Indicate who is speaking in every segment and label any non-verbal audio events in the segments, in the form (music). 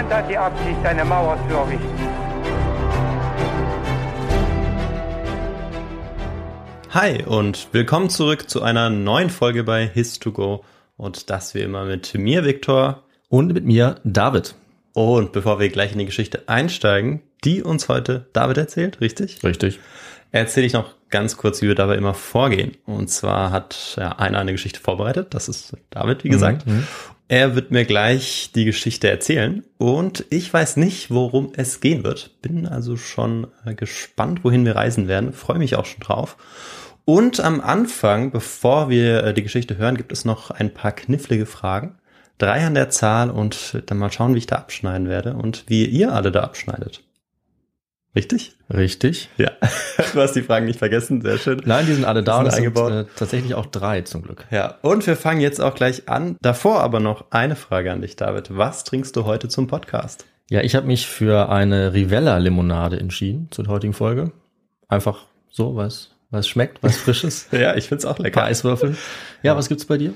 Speaker 1: Niemand hat die Absicht, eine Mauer zu errichten.
Speaker 2: Hi und willkommen zurück zu einer neuen Folge bei His2Go und das wie immer mit mir, Viktor.
Speaker 3: Und mit mir, David.
Speaker 2: Und bevor wir gleich in die Geschichte einsteigen, die uns heute David erzählt, richtig?
Speaker 3: Richtig.
Speaker 2: Erzähle ich noch ganz kurz, wie wir dabei immer vorgehen. Und zwar hat ja, einer eine Geschichte vorbereitet, das ist David, wie gesagt.
Speaker 3: Mhm.
Speaker 2: Er wird mir gleich die Geschichte erzählen und ich weiß nicht, worum es gehen wird. Bin also schon äh, gespannt, wohin wir reisen werden. Freue mich auch schon drauf. Und am Anfang, bevor wir äh, die Geschichte hören, gibt es noch ein paar knifflige Fragen. Drei an der Zahl und dann mal schauen, wie ich da abschneiden werde und wie ihr alle da abschneidet. Richtig?
Speaker 3: Richtig.
Speaker 2: Ja. (laughs) Du hast die Fragen nicht vergessen, sehr schön.
Speaker 3: Nein, die sind alle da
Speaker 2: Die
Speaker 3: und es
Speaker 2: sind
Speaker 3: sind
Speaker 2: eingebaut.
Speaker 3: äh, tatsächlich auch drei zum Glück.
Speaker 2: Ja, und wir fangen jetzt auch gleich an. Davor aber noch eine Frage an dich, David. Was trinkst du heute zum Podcast?
Speaker 3: Ja, ich habe mich für eine Rivella-Limonade entschieden zur heutigen Folge. Einfach so, es weil es schmeckt, weil es frisch ist. (laughs)
Speaker 2: Ja, ich find's auch
Speaker 3: Ein
Speaker 2: lecker.
Speaker 3: paar Eiswürfeln. Ja, was gibt's bei dir?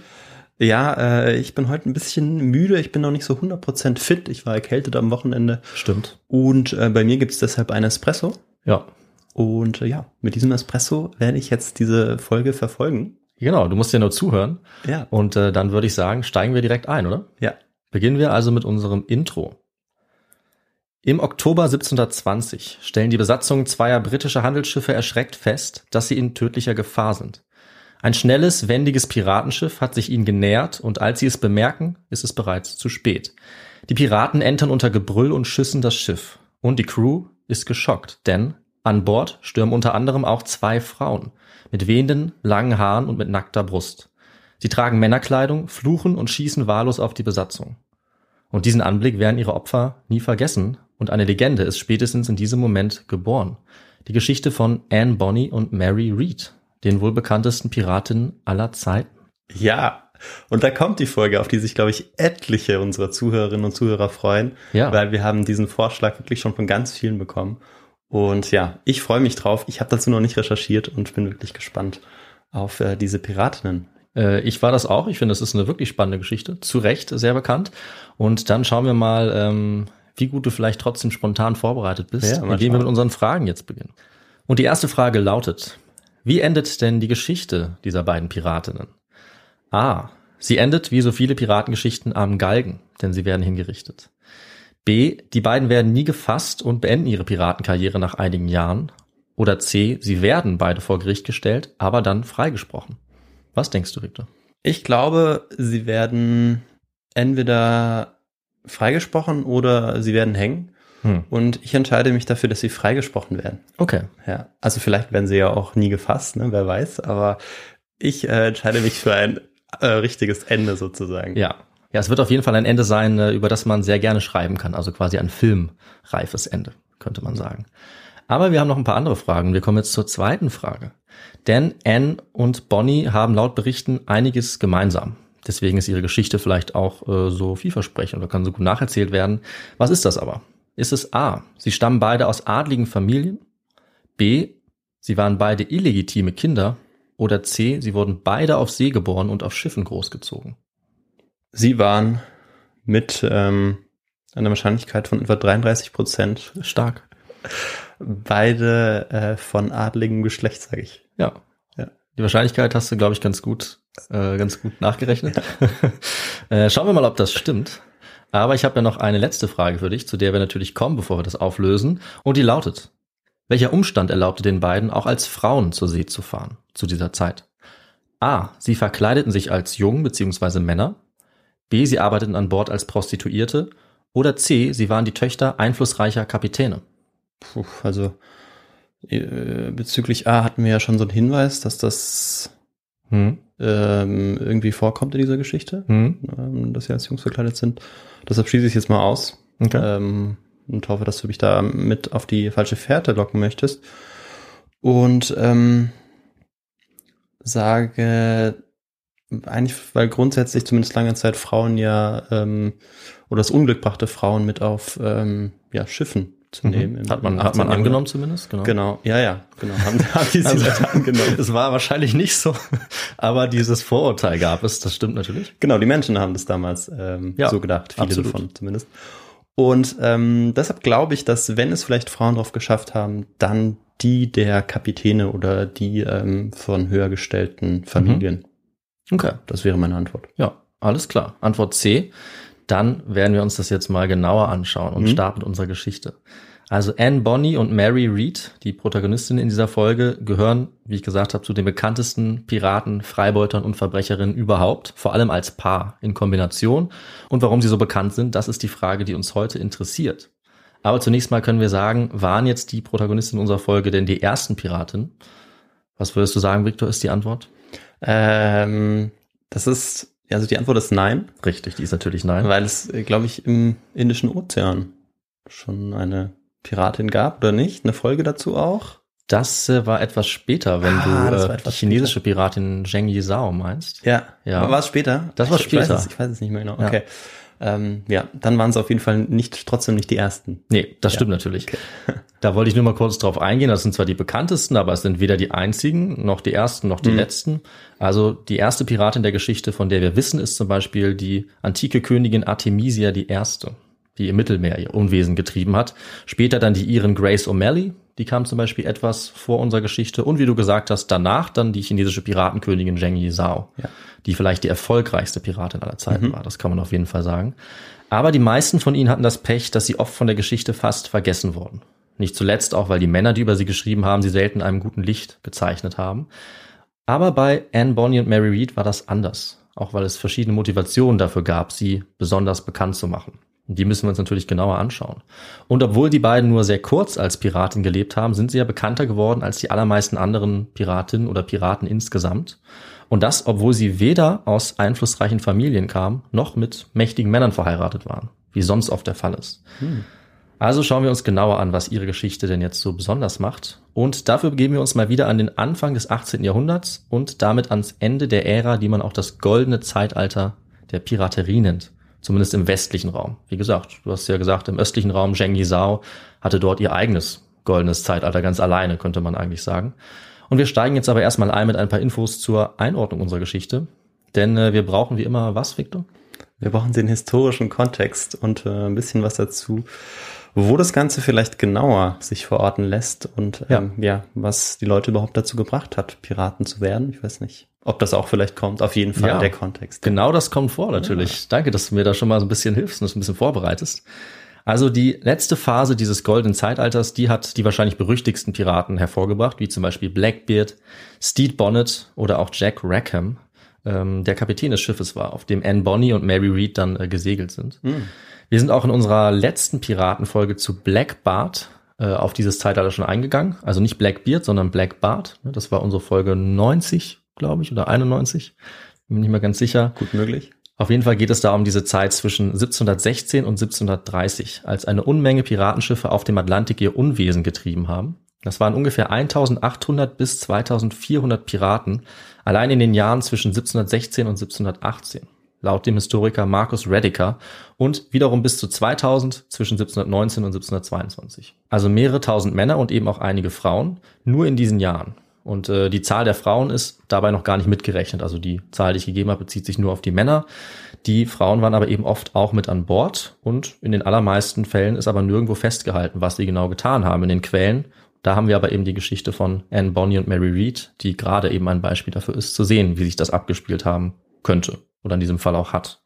Speaker 2: Ja, äh, ich bin heute ein bisschen müde. Ich bin noch nicht so 100% fit. Ich war erkältet am Wochenende.
Speaker 3: Stimmt.
Speaker 2: Und äh, bei mir gibt's deshalb einen Espresso.
Speaker 3: Ja.
Speaker 2: Und äh, ja, mit diesem Espresso werde ich jetzt diese Folge verfolgen.
Speaker 3: Genau, du musst ja nur zuhören.
Speaker 2: Ja.
Speaker 3: Und äh, dann würde ich sagen, steigen wir direkt ein, oder?
Speaker 2: Ja.
Speaker 3: Beginnen wir also mit unserem Intro. Im Oktober 1720 stellen die Besatzungen zweier britischer Handelsschiffe erschreckt fest, dass sie in tödlicher Gefahr sind. Ein schnelles, wendiges Piratenschiff hat sich ihnen genähert und als sie es bemerken, ist es bereits zu spät. Die Piraten entern unter Gebrüll und Schüssen das Schiff und die Crew ist geschockt, denn an Bord stürmen unter anderem auch zwei Frauen mit wehenden, langen Haaren und mit nackter Brust. Sie tragen Männerkleidung, fluchen und schießen wahllos auf die Besatzung. Und diesen Anblick werden ihre Opfer nie vergessen und eine Legende ist spätestens in diesem Moment geboren. Die Geschichte von Anne Bonny und Mary Read, den wohl bekanntesten Piratinnen aller Zeiten.
Speaker 2: Ja. Und da kommt die Folge, auf die sich, glaube ich, etliche unserer Zuhörerinnen und Zuhörer freuen.
Speaker 3: Ja.
Speaker 2: Weil wir haben diesen Vorschlag wirklich schon von ganz vielen bekommen. Und ja, ich freue mich drauf. Ich habe dazu noch nicht recherchiert und bin wirklich gespannt auf äh, diese Piratinnen.
Speaker 3: Äh, ich war das auch. Ich finde, das ist eine wirklich spannende Geschichte. Zu Recht sehr bekannt. Und dann schauen wir mal, ähm, wie gut du vielleicht trotzdem spontan vorbereitet bist,
Speaker 2: Ja,
Speaker 3: indem wir mit unseren Fragen jetzt beginnen. Und die erste Frage lautet, wie endet denn die Geschichte dieser beiden Piratinnen? A. Sie endet wie so viele Piratengeschichten am Galgen, denn sie werden hingerichtet. B. Die beiden werden nie gefasst und beenden ihre Piratenkarriere nach einigen Jahren. Oder C. Sie werden beide vor Gericht gestellt, aber dann freigesprochen. Was denkst du, Victor?
Speaker 2: Ich glaube, sie werden entweder freigesprochen oder sie werden hängen.
Speaker 3: Hm.
Speaker 2: Und ich entscheide mich dafür, dass sie freigesprochen werden.
Speaker 3: Okay.
Speaker 2: Ja, also vielleicht werden sie ja auch nie gefasst, ne? wer weiß. Aber ich äh, entscheide mich für ein äh, richtiges Ende sozusagen.
Speaker 3: Ja. Ja, es wird auf jeden Fall ein Ende sein, äh, über das man sehr gerne schreiben kann. Also quasi ein filmreifes Ende, könnte man sagen. Aber wir haben noch ein paar andere Fragen. Wir kommen jetzt zur zweiten Frage. Denn Anne und Bonnie haben laut Berichten einiges gemeinsam. Deswegen ist ihre Geschichte vielleicht auch äh, so vielversprechend oder kann so gut nacherzählt werden. Was ist das aber? Ist es A, sie stammen beide aus adligen Familien? B, sie waren beide illegitime Kinder? Oder C, sie wurden beide auf See geboren und auf Schiffen großgezogen?
Speaker 2: Sie waren mit ähm, einer Wahrscheinlichkeit von etwa 33 Prozent
Speaker 3: Stark.
Speaker 2: beide äh, von adligem Geschlecht, sage ich.
Speaker 3: Ja.
Speaker 2: Ja.
Speaker 3: Die Wahrscheinlichkeit hast du, glaube ich, ganz gut, äh, ganz gut nachgerechnet. (laughs) äh, schauen wir mal, ob das stimmt. Aber ich habe ja noch eine letzte Frage für dich, zu der wir natürlich kommen, bevor wir das auflösen. Und die lautet, welcher Umstand erlaubte den beiden, auch als Frauen zur See zu fahren, zu dieser Zeit? A. Sie verkleideten sich als Jungen bzw. Männer. B. Sie arbeiteten an Bord als Prostituierte. Oder C. Sie waren die Töchter einflussreicher Kapitäne.
Speaker 2: Puh, also äh, bezüglich A hatten wir ja schon so einen Hinweis, dass das
Speaker 3: Hm.
Speaker 2: ähm, irgendwie vorkommt in dieser Geschichte,
Speaker 3: Hm.
Speaker 2: ähm, dass sie als Jungs verkleidet sind. Deshalb schließe ich es jetzt mal aus.
Speaker 3: Okay.
Speaker 2: Ähm, und hoffe, dass du mich da mit auf die falsche Fährte locken möchtest. Und ähm, sage eigentlich, weil grundsätzlich zumindest lange Zeit Frauen ja ähm, oder das Unglück brachte Frauen mit auf ähm, ja, Schiffen zu nehmen.
Speaker 3: Mhm. Hat man, hat man
Speaker 2: 18.
Speaker 3: angenommen zumindest, genau.
Speaker 2: Genau, ja, ja, genau. Haben, (laughs) haben die (laughs) sie
Speaker 3: Also-
Speaker 2: angenommen.
Speaker 3: Es war wahrscheinlich nicht so, (laughs) aber dieses Vorurteil gab es, das stimmt natürlich.
Speaker 2: Genau, die Menschen haben das damals ähm,
Speaker 3: Ja,
Speaker 2: so gedacht, viele
Speaker 3: absolut.
Speaker 2: davon zumindest. Und ähm, deshalb glaube ich, dass wenn es vielleicht Frauen drauf geschafft haben, dann die der Kapitäne oder die ähm, von höher gestellten Familien.
Speaker 3: Okay.
Speaker 2: Das wäre meine Antwort.
Speaker 3: Ja, alles klar. Antwort C. Dann werden wir uns das jetzt mal genauer anschauen und
Speaker 2: Mhm.
Speaker 3: starten mit unserer Geschichte. Also Anne Bonny und Mary Reed, die Protagonistinnen in dieser Folge, gehören, wie ich gesagt habe, zu den bekanntesten Piraten, Freibeutern und Verbrecherinnen überhaupt, vor allem als Paar in Kombination. Und warum sie so bekannt sind, das ist die Frage, die uns heute interessiert. Aber zunächst mal können wir sagen, waren jetzt die Protagonisten unserer Folge denn die ersten Piraten? Was würdest du sagen, Victor, ist die Antwort?
Speaker 2: Ähm, das ist, also die Antwort ist nein,
Speaker 3: Richtig, die ist natürlich nein.
Speaker 2: weil es, äh, glaube ich, im Indischen Ozean schon eine Piratin gab, oder nicht? Eine Folge dazu auch?
Speaker 3: Das äh, war etwas später, wenn
Speaker 2: Ah,
Speaker 3: du äh, die chinesische Piratin Zheng Yizhao meinst.
Speaker 2: Ja.
Speaker 3: Ja.
Speaker 2: War es später?
Speaker 3: Das war
Speaker 2: Ich- Ich weiß,
Speaker 3: später.
Speaker 2: es, ich weiß es nicht mehr genau.
Speaker 3: Ja.
Speaker 2: Okay. Ähm, ja, dann waren es auf jeden Fall nicht, trotzdem nicht die ersten.
Speaker 3: Nee, das stimmt natürlich. (laughs) Da wollte ich nur mal kurz drauf eingehen. Das sind zwar die bekanntesten, aber es sind weder die einzigen, noch die ersten, noch die
Speaker 2: Mhm.
Speaker 3: letzten. Also die erste Piratin der Geschichte, von der wir wissen, ist zum Beispiel die antike Königin Artemisia die Erste, die im Mittelmeer ihr Unwesen getrieben hat. Später dann die Iren Grace O'Malley, die kam zum Beispiel etwas vor unserer Geschichte. Und wie du gesagt hast, danach dann die chinesische Piratenkönigin Zheng Yizhao,
Speaker 2: Ja.
Speaker 3: die vielleicht die erfolgreichste Piratin aller Zeiten war. Das kann man auf jeden Fall sagen. Aber die meisten von ihnen hatten das Pech, dass sie oft von der Geschichte fast vergessen wurden. Nicht zuletzt auch, weil die Männer, die über sie geschrieben haben, sie selten in einem guten Licht gezeichnet haben. Aber bei Anne Bonny und Mary Read war das anders. Auch weil es verschiedene Motivationen dafür gab, sie besonders bekannt zu machen. Die müssen wir uns natürlich genauer anschauen. Und obwohl die beiden nur sehr kurz als Piratin gelebt haben, sind sie ja bekannter geworden als die allermeisten anderen Piratinnen oder Piraten insgesamt. Und das, obwohl sie weder aus einflussreichen Familien kamen, noch mit mächtigen Männern verheiratet waren, wie sonst oft der Fall ist. Also schauen wir uns genauer an, was ihre Geschichte denn jetzt so besonders macht. Und dafür begeben wir uns mal wieder an den Anfang des 18. Jahrhunderts und damit ans Ende der Ära, die man auch das goldene Zeitalter der Piraterie nennt. Zumindest im westlichen Raum. Wie gesagt, du hast ja gesagt, im östlichen Raum, Zheng Yizhao hatte dort ihr eigenes goldenes Zeitalter ganz alleine, könnte man eigentlich sagen. Und wir steigen jetzt aber erstmal ein mit ein paar Infos zur Einordnung unserer Geschichte. Denn äh, wir brauchen wie immer was, Victor?
Speaker 2: Wir brauchen den historischen Kontext und äh, ein bisschen was dazu, wo das Ganze vielleicht genauer sich verorten lässt und
Speaker 3: Ja.
Speaker 2: ähm, ja, was die Leute überhaupt dazu gebracht hat, Piraten zu werden. Ich weiß nicht, ob das auch vielleicht kommt. Auf jeden Fall
Speaker 3: Ja.
Speaker 2: der Kontext.
Speaker 3: Genau das kommt vor, natürlich. Danke, dass du mir da schon mal so ein bisschen hilfst und das ein bisschen vorbereitest. Also die letzte Phase dieses goldenen Zeitalters, die hat die wahrscheinlich berüchtigsten Piraten hervorgebracht, wie zum Beispiel Blackbeard, Steed Bonnet oder auch Jack Rackham, ähm, der Kapitän des Schiffes war, auf dem Anne Bonny und Mary Read dann äh, gesegelt sind. Wir sind auch in unserer letzten Piratenfolge zu Black Bart äh, auf dieses Zeitalter schon eingegangen. Also nicht Blackbeard, sondern Black Bart. Ne, Das war unsere Folge 90, glaube ich, oder 91. Bin mir nicht mehr ganz sicher.
Speaker 2: Gut möglich.
Speaker 3: Auf jeden Fall geht es da um diese Zeit zwischen 1716 und 1730, als eine Unmenge Piratenschiffe auf dem Atlantik ihr Unwesen getrieben haben. Das waren ungefähr 1800 bis 2400 Piraten, allein in den Jahren zwischen 1716 und 1718, laut dem Historiker Marcus Rediker, und wiederum bis zu 2000 zwischen 1719 und 1722. Also mehrere tausend Männer und eben auch einige Frauen, nur in diesen Jahren. Und äh, die Zahl der Frauen ist dabei noch gar nicht mitgerechnet. Also die Zahl, die ich gegeben habe, bezieht sich nur auf die Männer. Die Frauen waren aber eben oft auch mit an Bord und in den allermeisten Fällen ist aber nirgendwo festgehalten, was sie genau getan haben in den Quellen. Da haben wir aber eben die Geschichte von Anne Bonny und Mary Read, die gerade eben ein Beispiel dafür ist, zu sehen, wie sich das abgespielt haben könnte oder in diesem Fall auch hat.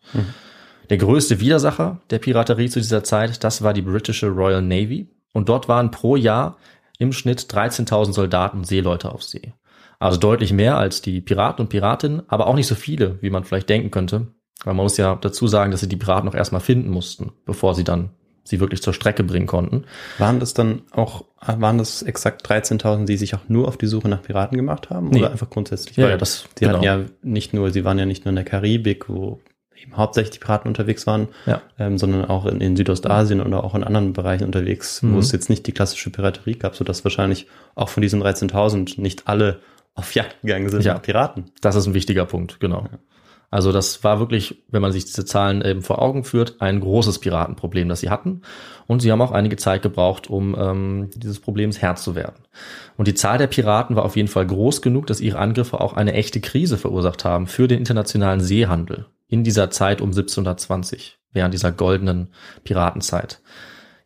Speaker 3: Der größte Widersacher der Piraterie zu dieser Zeit, das war die britische Royal Navy. Und dort waren pro Jahr im Schnitt 13.000 Soldaten und Seeleute auf See. Also deutlich mehr als die Piraten und Piratinnen, aber auch nicht so viele, wie man vielleicht denken könnte. Weil man muss ja dazu sagen, dass sie die Piraten noch erstmal finden mussten, bevor sie dann sie wirklich zur Strecke bringen konnten.
Speaker 2: Waren das dann auch, waren das exakt 13.000, die sich auch nur auf die Suche nach Piraten gemacht haben?
Speaker 3: Nee.
Speaker 2: Oder einfach grundsätzlich?
Speaker 3: Ja, ja, das-
Speaker 2: die hatten
Speaker 3: genau.
Speaker 2: ja nicht nur, sie waren ja nicht nur in der Karibik, wo eben hauptsächlich die Piraten unterwegs waren,
Speaker 3: Ja.
Speaker 2: ähm, sondern auch in, in Südostasien oder auch in anderen Bereichen unterwegs,
Speaker 3: Mhm.
Speaker 2: wo es jetzt nicht die klassische Piraterie gab, sodass wahrscheinlich auch von diesen 13.000 nicht alle auf Jagd gegangen sind
Speaker 3: Ja.
Speaker 2: Piraten.
Speaker 3: Das ist ein wichtiger Punkt, genau. Also das war wirklich, wenn man sich diese Zahlen eben vor Augen führt, ein großes Piratenproblem, das sie hatten. Und sie haben auch einige Zeit gebraucht, um ähm, dieses Problems Herr zu werden. Und die Zahl der Piraten war auf jeden Fall groß genug, dass ihre Angriffe auch eine echte Krise verursacht haben für den internationalen Seehandel in dieser Zeit um 1720, während dieser goldenen Piratenzeit.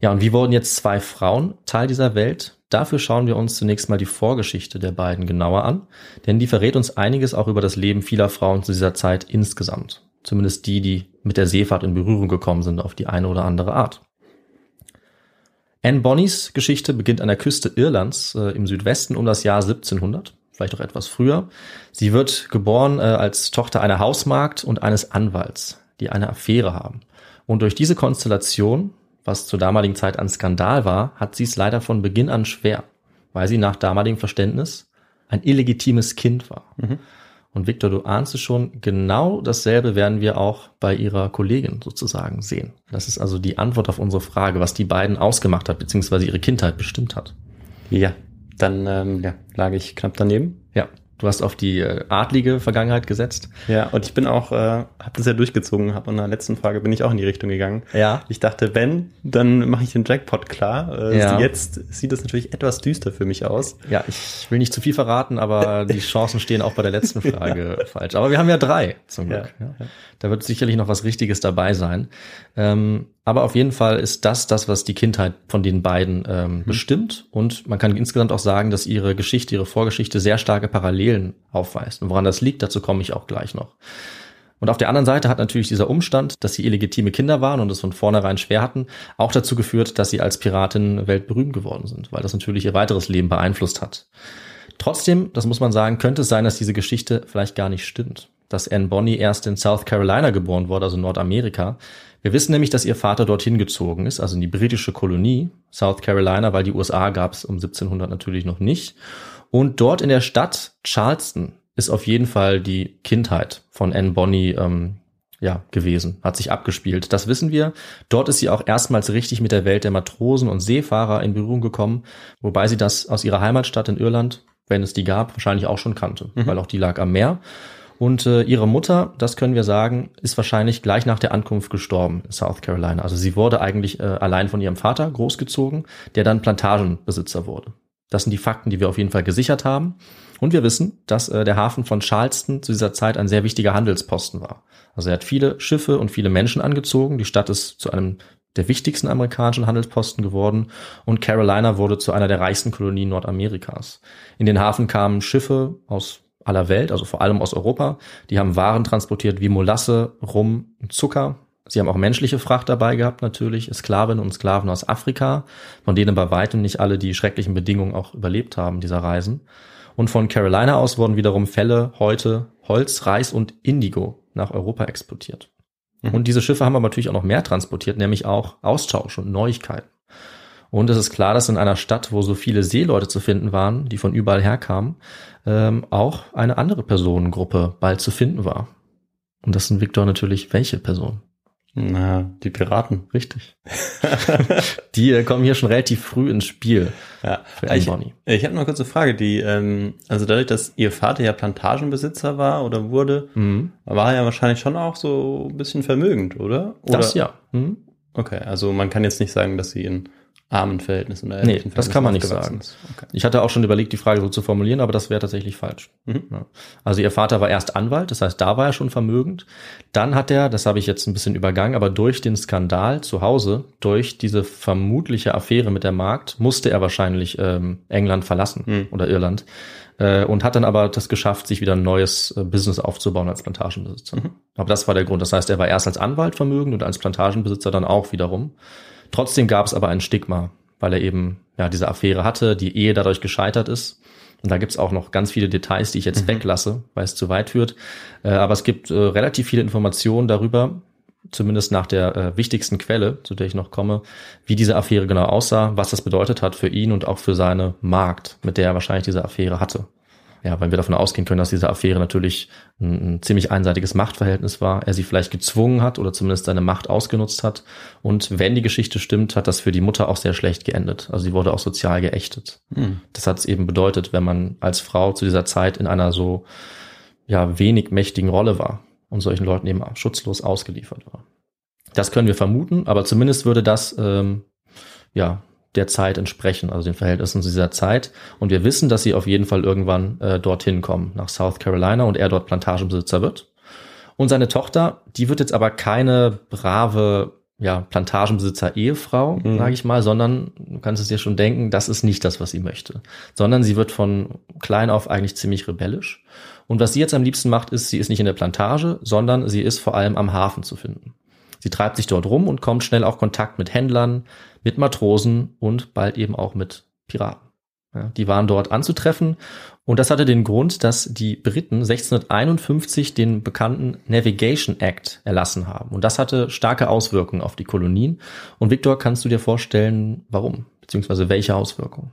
Speaker 3: Ja, und wie wurden jetzt zwei Frauen Teil dieser Welt? Dafür schauen wir uns zunächst mal die Vorgeschichte der beiden genauer an, denn die verrät uns einiges auch über das Leben vieler Frauen zu dieser Zeit insgesamt. Zumindest die, die mit der Seefahrt in Berührung gekommen sind auf die eine oder andere Art. Anne Bonnys Geschichte beginnt an der Küste Irlands äh, im Südwesten um das Jahr 1700, vielleicht auch etwas früher. Sie wird geboren äh, als Tochter einer Hausmagd und eines Anwalts, die eine Affäre haben. Und durch diese Konstellation, was zur damaligen Zeit ein Skandal war, hat sie es leider von Beginn an schwer, weil sie nach damaligem Verständnis ein illegitimes Kind war. Und Victor, du ahnst es schon, genau dasselbe werden wir auch bei ihrer Kollegin sozusagen sehen. Das ist also die Antwort auf unsere Frage, was die beiden ausgemacht hat, beziehungsweise ihre Kindheit bestimmt hat.
Speaker 2: Ja, dann ähm, ja, lag ich knapp daneben.
Speaker 3: Ja, du hast auf die äh, adlige Vergangenheit gesetzt.
Speaker 2: Ja, und ich bin auch, äh, habe das ja durchgezogen, habe in der letzten Frage bin ich auch in die Richtung gegangen.
Speaker 3: Ja.
Speaker 2: Ich dachte, wenn, dann mache ich den Jackpot klar. Äh,
Speaker 3: Ja.
Speaker 2: Jetzt sieht es natürlich etwas düster für mich aus.
Speaker 3: Ja, ich will nicht zu viel verraten, aber die Chancen stehen auch bei der letzten (laughs) Frage falsch. Aber wir haben ja drei zum Glück.
Speaker 2: Ja,
Speaker 3: Ja, Da wird sicherlich noch was Richtiges dabei sein. Ähm, aber auf jeden Fall ist das das, was die Kindheit von den beiden ähm, bestimmt. Und man kann insgesamt auch sagen, dass ihre Geschichte, ihre Vorgeschichte sehr starke Parallelen aufweist. Und woran das liegt, dazu komme ich auch gleich noch. Und auf der anderen Seite hat natürlich dieser Umstand, dass sie illegitime Kinder waren und es von vornherein schwer hatten, auch dazu geführt, dass sie als Piratin weltberühmt geworden sind, weil das natürlich ihr weiteres Leben beeinflusst hat. Trotzdem, das muss man sagen, könnte es sein, dass diese Geschichte vielleicht gar nicht stimmt. Dass Anne Bonny erst in South Carolina geboren wurde, also Nordamerika. Wir wissen nämlich, dass ihr Vater dorthin gezogen ist, also in die britische Kolonie South Carolina, weil die USA gab es um 1700 natürlich noch nicht. Und dort in der Stadt Charleston ist auf jeden Fall die Kindheit von Anne Bonny ähm, ja, gewesen, hat sich abgespielt. Das wissen wir. Dort ist sie auch erstmals richtig mit der Welt der Matrosen und Seefahrer in Berührung gekommen, wobei sie das aus ihrer Heimatstadt in Irland, wenn es die gab, wahrscheinlich auch schon kannte, weil auch die lag am Meer. Und äh, ihre Mutter, das können wir sagen, ist wahrscheinlich gleich nach der Ankunft gestorben in South Carolina. Also sie wurde eigentlich äh, allein von ihrem Vater großgezogen, der dann Plantagenbesitzer wurde. Das sind die Fakten, die wir auf jeden Fall gesichert haben. Und wir wissen, dass äh, der Hafen von Charleston zu dieser Zeit ein sehr wichtiger Handelsposten war. Also er hat viele Schiffe und viele Menschen angezogen. Die Stadt ist zu einem der wichtigsten amerikanischen Handelsposten geworden und Carolina wurde zu einer der reichsten Kolonien Nordamerikas. In den Hafen kamen Schiffe aus aller Welt, also vor allem aus Europa. Die haben Waren transportiert wie Molasse, Rum und Zucker. Sie haben auch menschliche Fracht dabei gehabt, natürlich, Sklavinnen und Sklaven aus Afrika, von denen bei weitem nicht alle die schrecklichen Bedingungen auch überlebt haben, dieser Reisen. Und von Carolina aus wurden wiederum Felle, Häute, Holz, Reis und Indigo nach Europa exportiert. Und diese Schiffe haben aber natürlich auch noch mehr transportiert, nämlich auch Austausch und Neuigkeiten. Und es ist klar, dass in einer Stadt, wo so viele Seeleute zu finden waren, die von überall herkamen, ähm, auch eine andere Personengruppe bald zu finden war. Und das sind Victor natürlich welche Person?
Speaker 2: Na, die Piraten.
Speaker 3: Richtig. (laughs) die äh, kommen hier schon relativ früh ins Spiel
Speaker 2: Ja.
Speaker 3: für Anne
Speaker 2: Ich,
Speaker 3: Bonny.
Speaker 2: ich habe noch eine Frage, die, ähm, also dadurch, dass ihr Vater ja Plantagenbesitzer war oder wurde,
Speaker 3: Mhm.
Speaker 2: war er ja wahrscheinlich schon auch so ein bisschen vermögend, oder? oder?
Speaker 3: Das ja. Mhm.
Speaker 2: Okay, also man kann jetzt nicht sagen, dass sie in armen Verhältnissen oder
Speaker 3: Nee, das kann man nicht sagen.
Speaker 2: Okay.
Speaker 3: Ich hatte auch schon überlegt, die Frage so zu formulieren, aber das wäre tatsächlich falsch.
Speaker 2: Mhm.
Speaker 3: Ja. Also ihr Vater war erst Anwalt, das heißt, da war er schon vermögend. Dann hat er, das habe ich jetzt ein bisschen übergangen, aber durch den Skandal zu Hause, durch diese vermutliche Affäre mit der Magd, musste er wahrscheinlich ähm, England verlassen
Speaker 2: Mhm.
Speaker 3: oder Irland. Äh, und hat dann aber das geschafft, sich wieder ein neues äh, Business aufzubauen als Plantagenbesitzer. Aber das war der Grund. Das heißt, er war erst als Anwalt vermögend und als Plantagenbesitzer dann auch wiederum. Trotzdem gab es aber ein Stigma, weil er eben ja diese Affäre hatte, die Ehe dadurch gescheitert ist. Und da gibt's auch noch ganz viele Details, die ich jetzt weglasse, weil es zu weit führt. Äh, aber es gibt äh, relativ viele Informationen darüber, zumindest nach der äh, wichtigsten Quelle, zu der ich noch komme, wie diese Affäre genau aussah, was das bedeutet hat für ihn und auch für seine Markt, mit der er wahrscheinlich diese Affäre hatte. Ja, weil wir davon ausgehen können, dass diese Affäre natürlich ein, ein ziemlich einseitiges Machtverhältnis war, er sie vielleicht gezwungen hat oder zumindest seine Macht ausgenutzt hat. Und wenn die Geschichte stimmt, hat das für die Mutter auch sehr schlecht geendet. Also sie wurde auch sozial geächtet. Hm. Das hat es eben bedeutet, wenn man als Frau zu dieser Zeit in einer so ja wenig mächtigen Rolle war und solchen Leuten eben schutzlos ausgeliefert war. Das können wir vermuten, aber zumindest würde das ähm, ja der Zeit entsprechen, also den Verhältnissen dieser Zeit. Und wir wissen, dass sie auf jeden Fall irgendwann äh, dorthin kommen, nach South Carolina und er dort Plantagenbesitzer wird. Und seine Tochter, die wird jetzt aber keine brave ja, Plantagenbesitzer-Ehefrau, mhm. sage ich mal, sondern du kannst es dir schon denken, das ist nicht das, was sie möchte. Sondern sie wird von klein auf eigentlich ziemlich rebellisch. Und was sie jetzt am liebsten macht, ist, sie ist nicht in der Plantage, sondern sie ist vor allem am Hafen zu finden. Sie treibt sich dort rum und kommt schnell auch Kontakt mit Händlern, mit Matrosen und bald eben auch mit Piraten. Ja, die waren dort anzutreffen und das hatte den Grund, dass die Briten 1651 den bekannten Navigation Act erlassen haben. Und das hatte starke Auswirkungen auf die Kolonien. Und Victor, kannst du dir vorstellen, warum? Beziehungsweise welche Auswirkungen?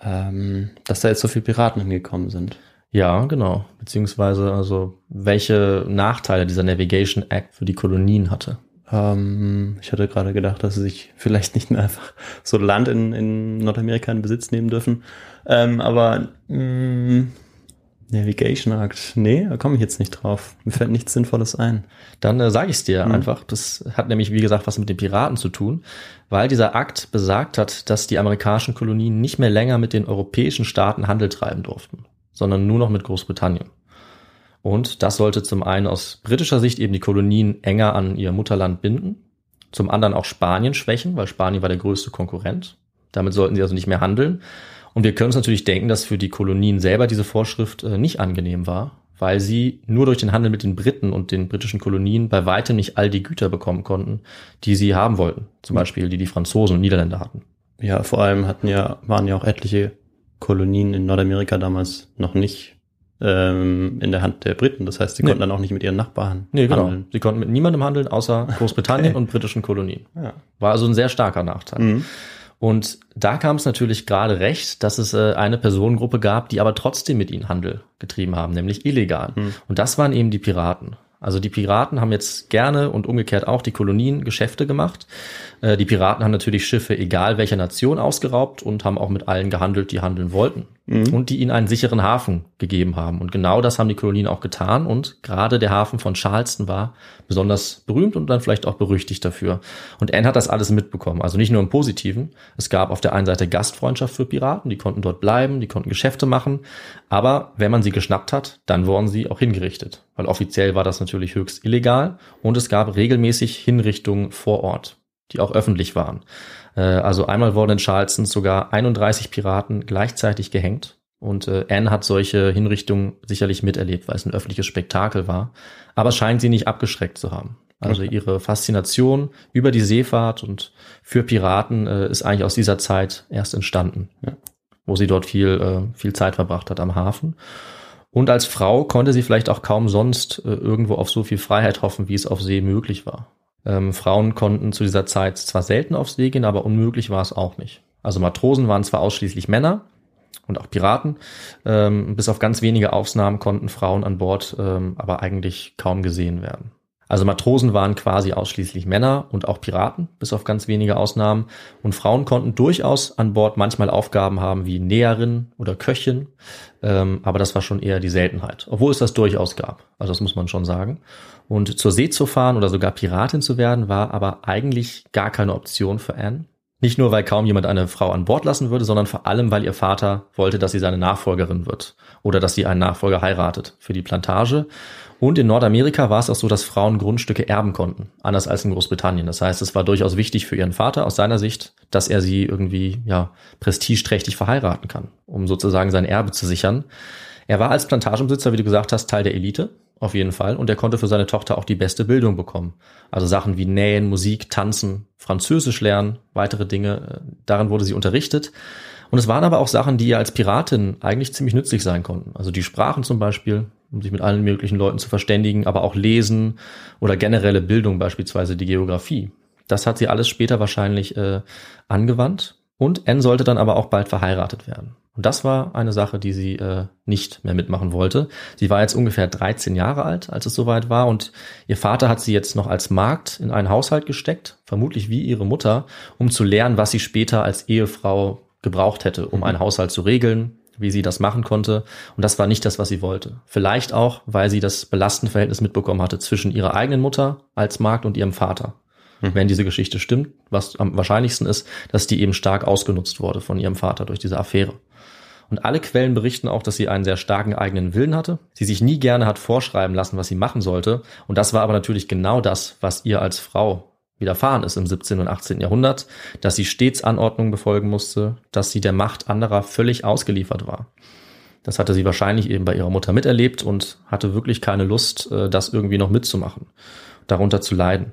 Speaker 2: Ähm, dass da jetzt so viele Piraten hingekommen sind.
Speaker 3: Ja, genau. Beziehungsweise also welche Nachteile dieser Navigation Act für die Kolonien hatte.
Speaker 2: Ähm, ich hatte gerade gedacht, dass sie sich vielleicht nicht mehr einfach so Land in, in Nordamerika in Besitz nehmen dürfen. Ähm, aber mh, mm, Navigation Act, nee, da komme ich jetzt nicht drauf. Mir fällt nichts Sinnvolles ein.
Speaker 3: Dann äh, sage ich es dir mhm. einfach. Das hat nämlich, wie gesagt, was mit den Piraten zu tun, weil dieser Akt besagt hat, dass die amerikanischen Kolonien nicht mehr länger mit den europäischen Staaten Handel treiben durften sondern nur noch mit Großbritannien. Und das sollte zum einen aus britischer Sicht eben die Kolonien enger an ihr Mutterland binden, zum anderen auch Spanien schwächen, weil Spanien war der größte Konkurrent. Damit sollten sie also nicht mehr handeln. Und wir können uns natürlich denken, dass für die Kolonien selber diese Vorschrift äh, nicht angenehm war, weil sie nur durch den Handel mit den Briten und den britischen Kolonien bei weitem nicht all die Güter bekommen konnten, die sie haben wollten. Zum Beispiel die die Franzosen und Niederländer hatten.
Speaker 2: Ja, vor allem hatten ja, waren ja auch etliche Kolonien in Nordamerika damals noch nicht ähm, in der Hand der Briten. Das heißt, sie nee. konnten dann auch nicht mit ihren Nachbarn
Speaker 3: nee, genau. handeln. Sie konnten mit niemandem handeln, außer (laughs) Großbritannien und britischen Kolonien. Ja. War also ein sehr starker Nachteil. Mhm. Und da kam es natürlich gerade recht, dass es äh, eine Personengruppe gab, die aber trotzdem mit ihnen Handel getrieben haben, nämlich illegal. Mhm. Und das waren eben die Piraten. Also die Piraten haben jetzt gerne und umgekehrt auch die Kolonien Geschäfte gemacht. Äh, die Piraten haben natürlich Schiffe egal welcher Nation ausgeraubt und haben auch mit allen gehandelt, die handeln wollten. Mhm. Und die ihnen einen sicheren Hafen gegeben haben. Und genau das haben die Kolonien auch getan. Und gerade der Hafen von Charleston war besonders berühmt und dann vielleicht auch berüchtigt dafür. Und Anne hat das alles mitbekommen. Also nicht nur im Positiven. Es gab auf der einen Seite Gastfreundschaft für Piraten. Die konnten dort bleiben, die konnten Geschäfte machen. Aber wenn man sie geschnappt hat, dann wurden sie auch hingerichtet. Weil offiziell war das natürlich höchst illegal. Und es gab regelmäßig Hinrichtungen vor Ort die auch öffentlich waren. Äh, also einmal wurden in Charleston sogar 31 Piraten gleichzeitig gehängt. Und äh, Anne hat solche Hinrichtungen sicherlich miterlebt, weil es ein öffentliches Spektakel war. Aber es scheint sie nicht abgeschreckt zu haben. Also okay. ihre Faszination über die Seefahrt und für Piraten äh, ist eigentlich aus dieser Zeit erst entstanden, ja. wo sie dort viel, äh, viel Zeit verbracht hat am Hafen. Und als Frau konnte sie vielleicht auch kaum sonst äh, irgendwo auf so viel Freiheit hoffen, wie es auf See möglich war. Ähm, Frauen konnten zu dieser Zeit zwar selten aufs See gehen, aber unmöglich war es auch nicht. Also Matrosen waren zwar ausschließlich Männer und auch Piraten, ähm, bis auf ganz wenige Ausnahmen konnten Frauen an Bord ähm, aber eigentlich kaum gesehen werden. Also Matrosen waren quasi ausschließlich Männer und auch Piraten, bis auf ganz wenige Ausnahmen. Und Frauen konnten durchaus an Bord manchmal Aufgaben haben wie Näherin oder Köchin, ähm, aber das war schon eher die Seltenheit, obwohl es das durchaus gab. Also das muss man schon sagen. Und zur See zu fahren oder sogar Piratin zu werden, war aber eigentlich gar keine Option für Anne. Nicht nur, weil kaum jemand eine Frau an Bord lassen würde, sondern vor allem, weil ihr Vater wollte, dass sie seine Nachfolgerin wird oder dass sie einen Nachfolger heiratet für die Plantage. Und in Nordamerika war es auch so, dass Frauen Grundstücke erben konnten, anders als in Großbritannien. Das heißt, es war durchaus wichtig für ihren Vater aus seiner Sicht, dass er sie irgendwie ja prestigeträchtig verheiraten kann, um sozusagen sein Erbe zu sichern. Er war als Plantagenbesitzer, wie du gesagt hast, Teil der Elite auf jeden Fall. Und er konnte für seine Tochter auch die beste Bildung bekommen. Also Sachen wie Nähen, Musik, Tanzen, Französisch lernen, weitere Dinge. Äh, darin wurde sie unterrichtet. Und es waren aber auch Sachen, die ihr als Piratin eigentlich ziemlich nützlich sein konnten. Also die Sprachen zum Beispiel, um sich mit allen möglichen Leuten zu verständigen, aber auch Lesen oder generelle Bildung, beispielsweise die Geografie. Das hat sie alles später wahrscheinlich äh, angewandt. Und Anne sollte dann aber auch bald verheiratet werden. Und das war eine Sache, die sie äh, nicht mehr mitmachen wollte. Sie war jetzt ungefähr 13 Jahre alt, als es soweit war. Und ihr Vater hat sie jetzt noch als Magd in einen Haushalt gesteckt, vermutlich wie ihre Mutter, um zu lernen, was sie später als Ehefrau gebraucht hätte, um einen Haushalt zu regeln, wie sie das machen konnte. Und das war nicht das, was sie wollte. Vielleicht auch, weil sie das belastende Verhältnis mitbekommen hatte zwischen ihrer eigenen Mutter als Magd und ihrem Vater. Mhm. Wenn diese Geschichte stimmt, was am wahrscheinlichsten ist, dass die eben stark ausgenutzt wurde von ihrem Vater durch diese Affäre. Und alle Quellen berichten auch, dass sie einen sehr starken eigenen Willen hatte, sie sich nie gerne hat vorschreiben lassen, was sie machen sollte. Und das war aber natürlich genau das, was ihr als Frau widerfahren ist im 17. und 18. Jahrhundert, dass sie stets Anordnungen befolgen musste, dass sie der Macht anderer völlig ausgeliefert war. Das hatte sie wahrscheinlich eben bei ihrer Mutter miterlebt und hatte wirklich keine Lust, äh, das irgendwie noch mitzumachen, darunter zu leiden.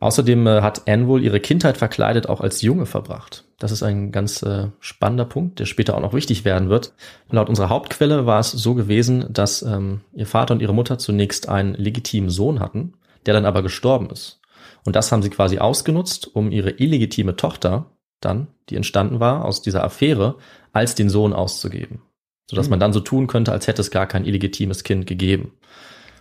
Speaker 3: Außerdem äh, hat Anne wohl ihre Kindheit verkleidet auch als Junge verbracht. Das ist ein ganz äh, spannender Punkt, der später auch noch wichtig werden wird. Laut unserer Hauptquelle war es so gewesen, dass ähm, ihr Vater und ihre Mutter zunächst einen legitimen Sohn hatten, der dann aber gestorben ist. Und das haben sie quasi ausgenutzt, um ihre illegitime Tochter dann, die entstanden war aus dieser Affäre, als den Sohn auszugeben. Sodass mhm. man dann so tun könnte, als hätte es gar kein illegitimes Kind gegeben.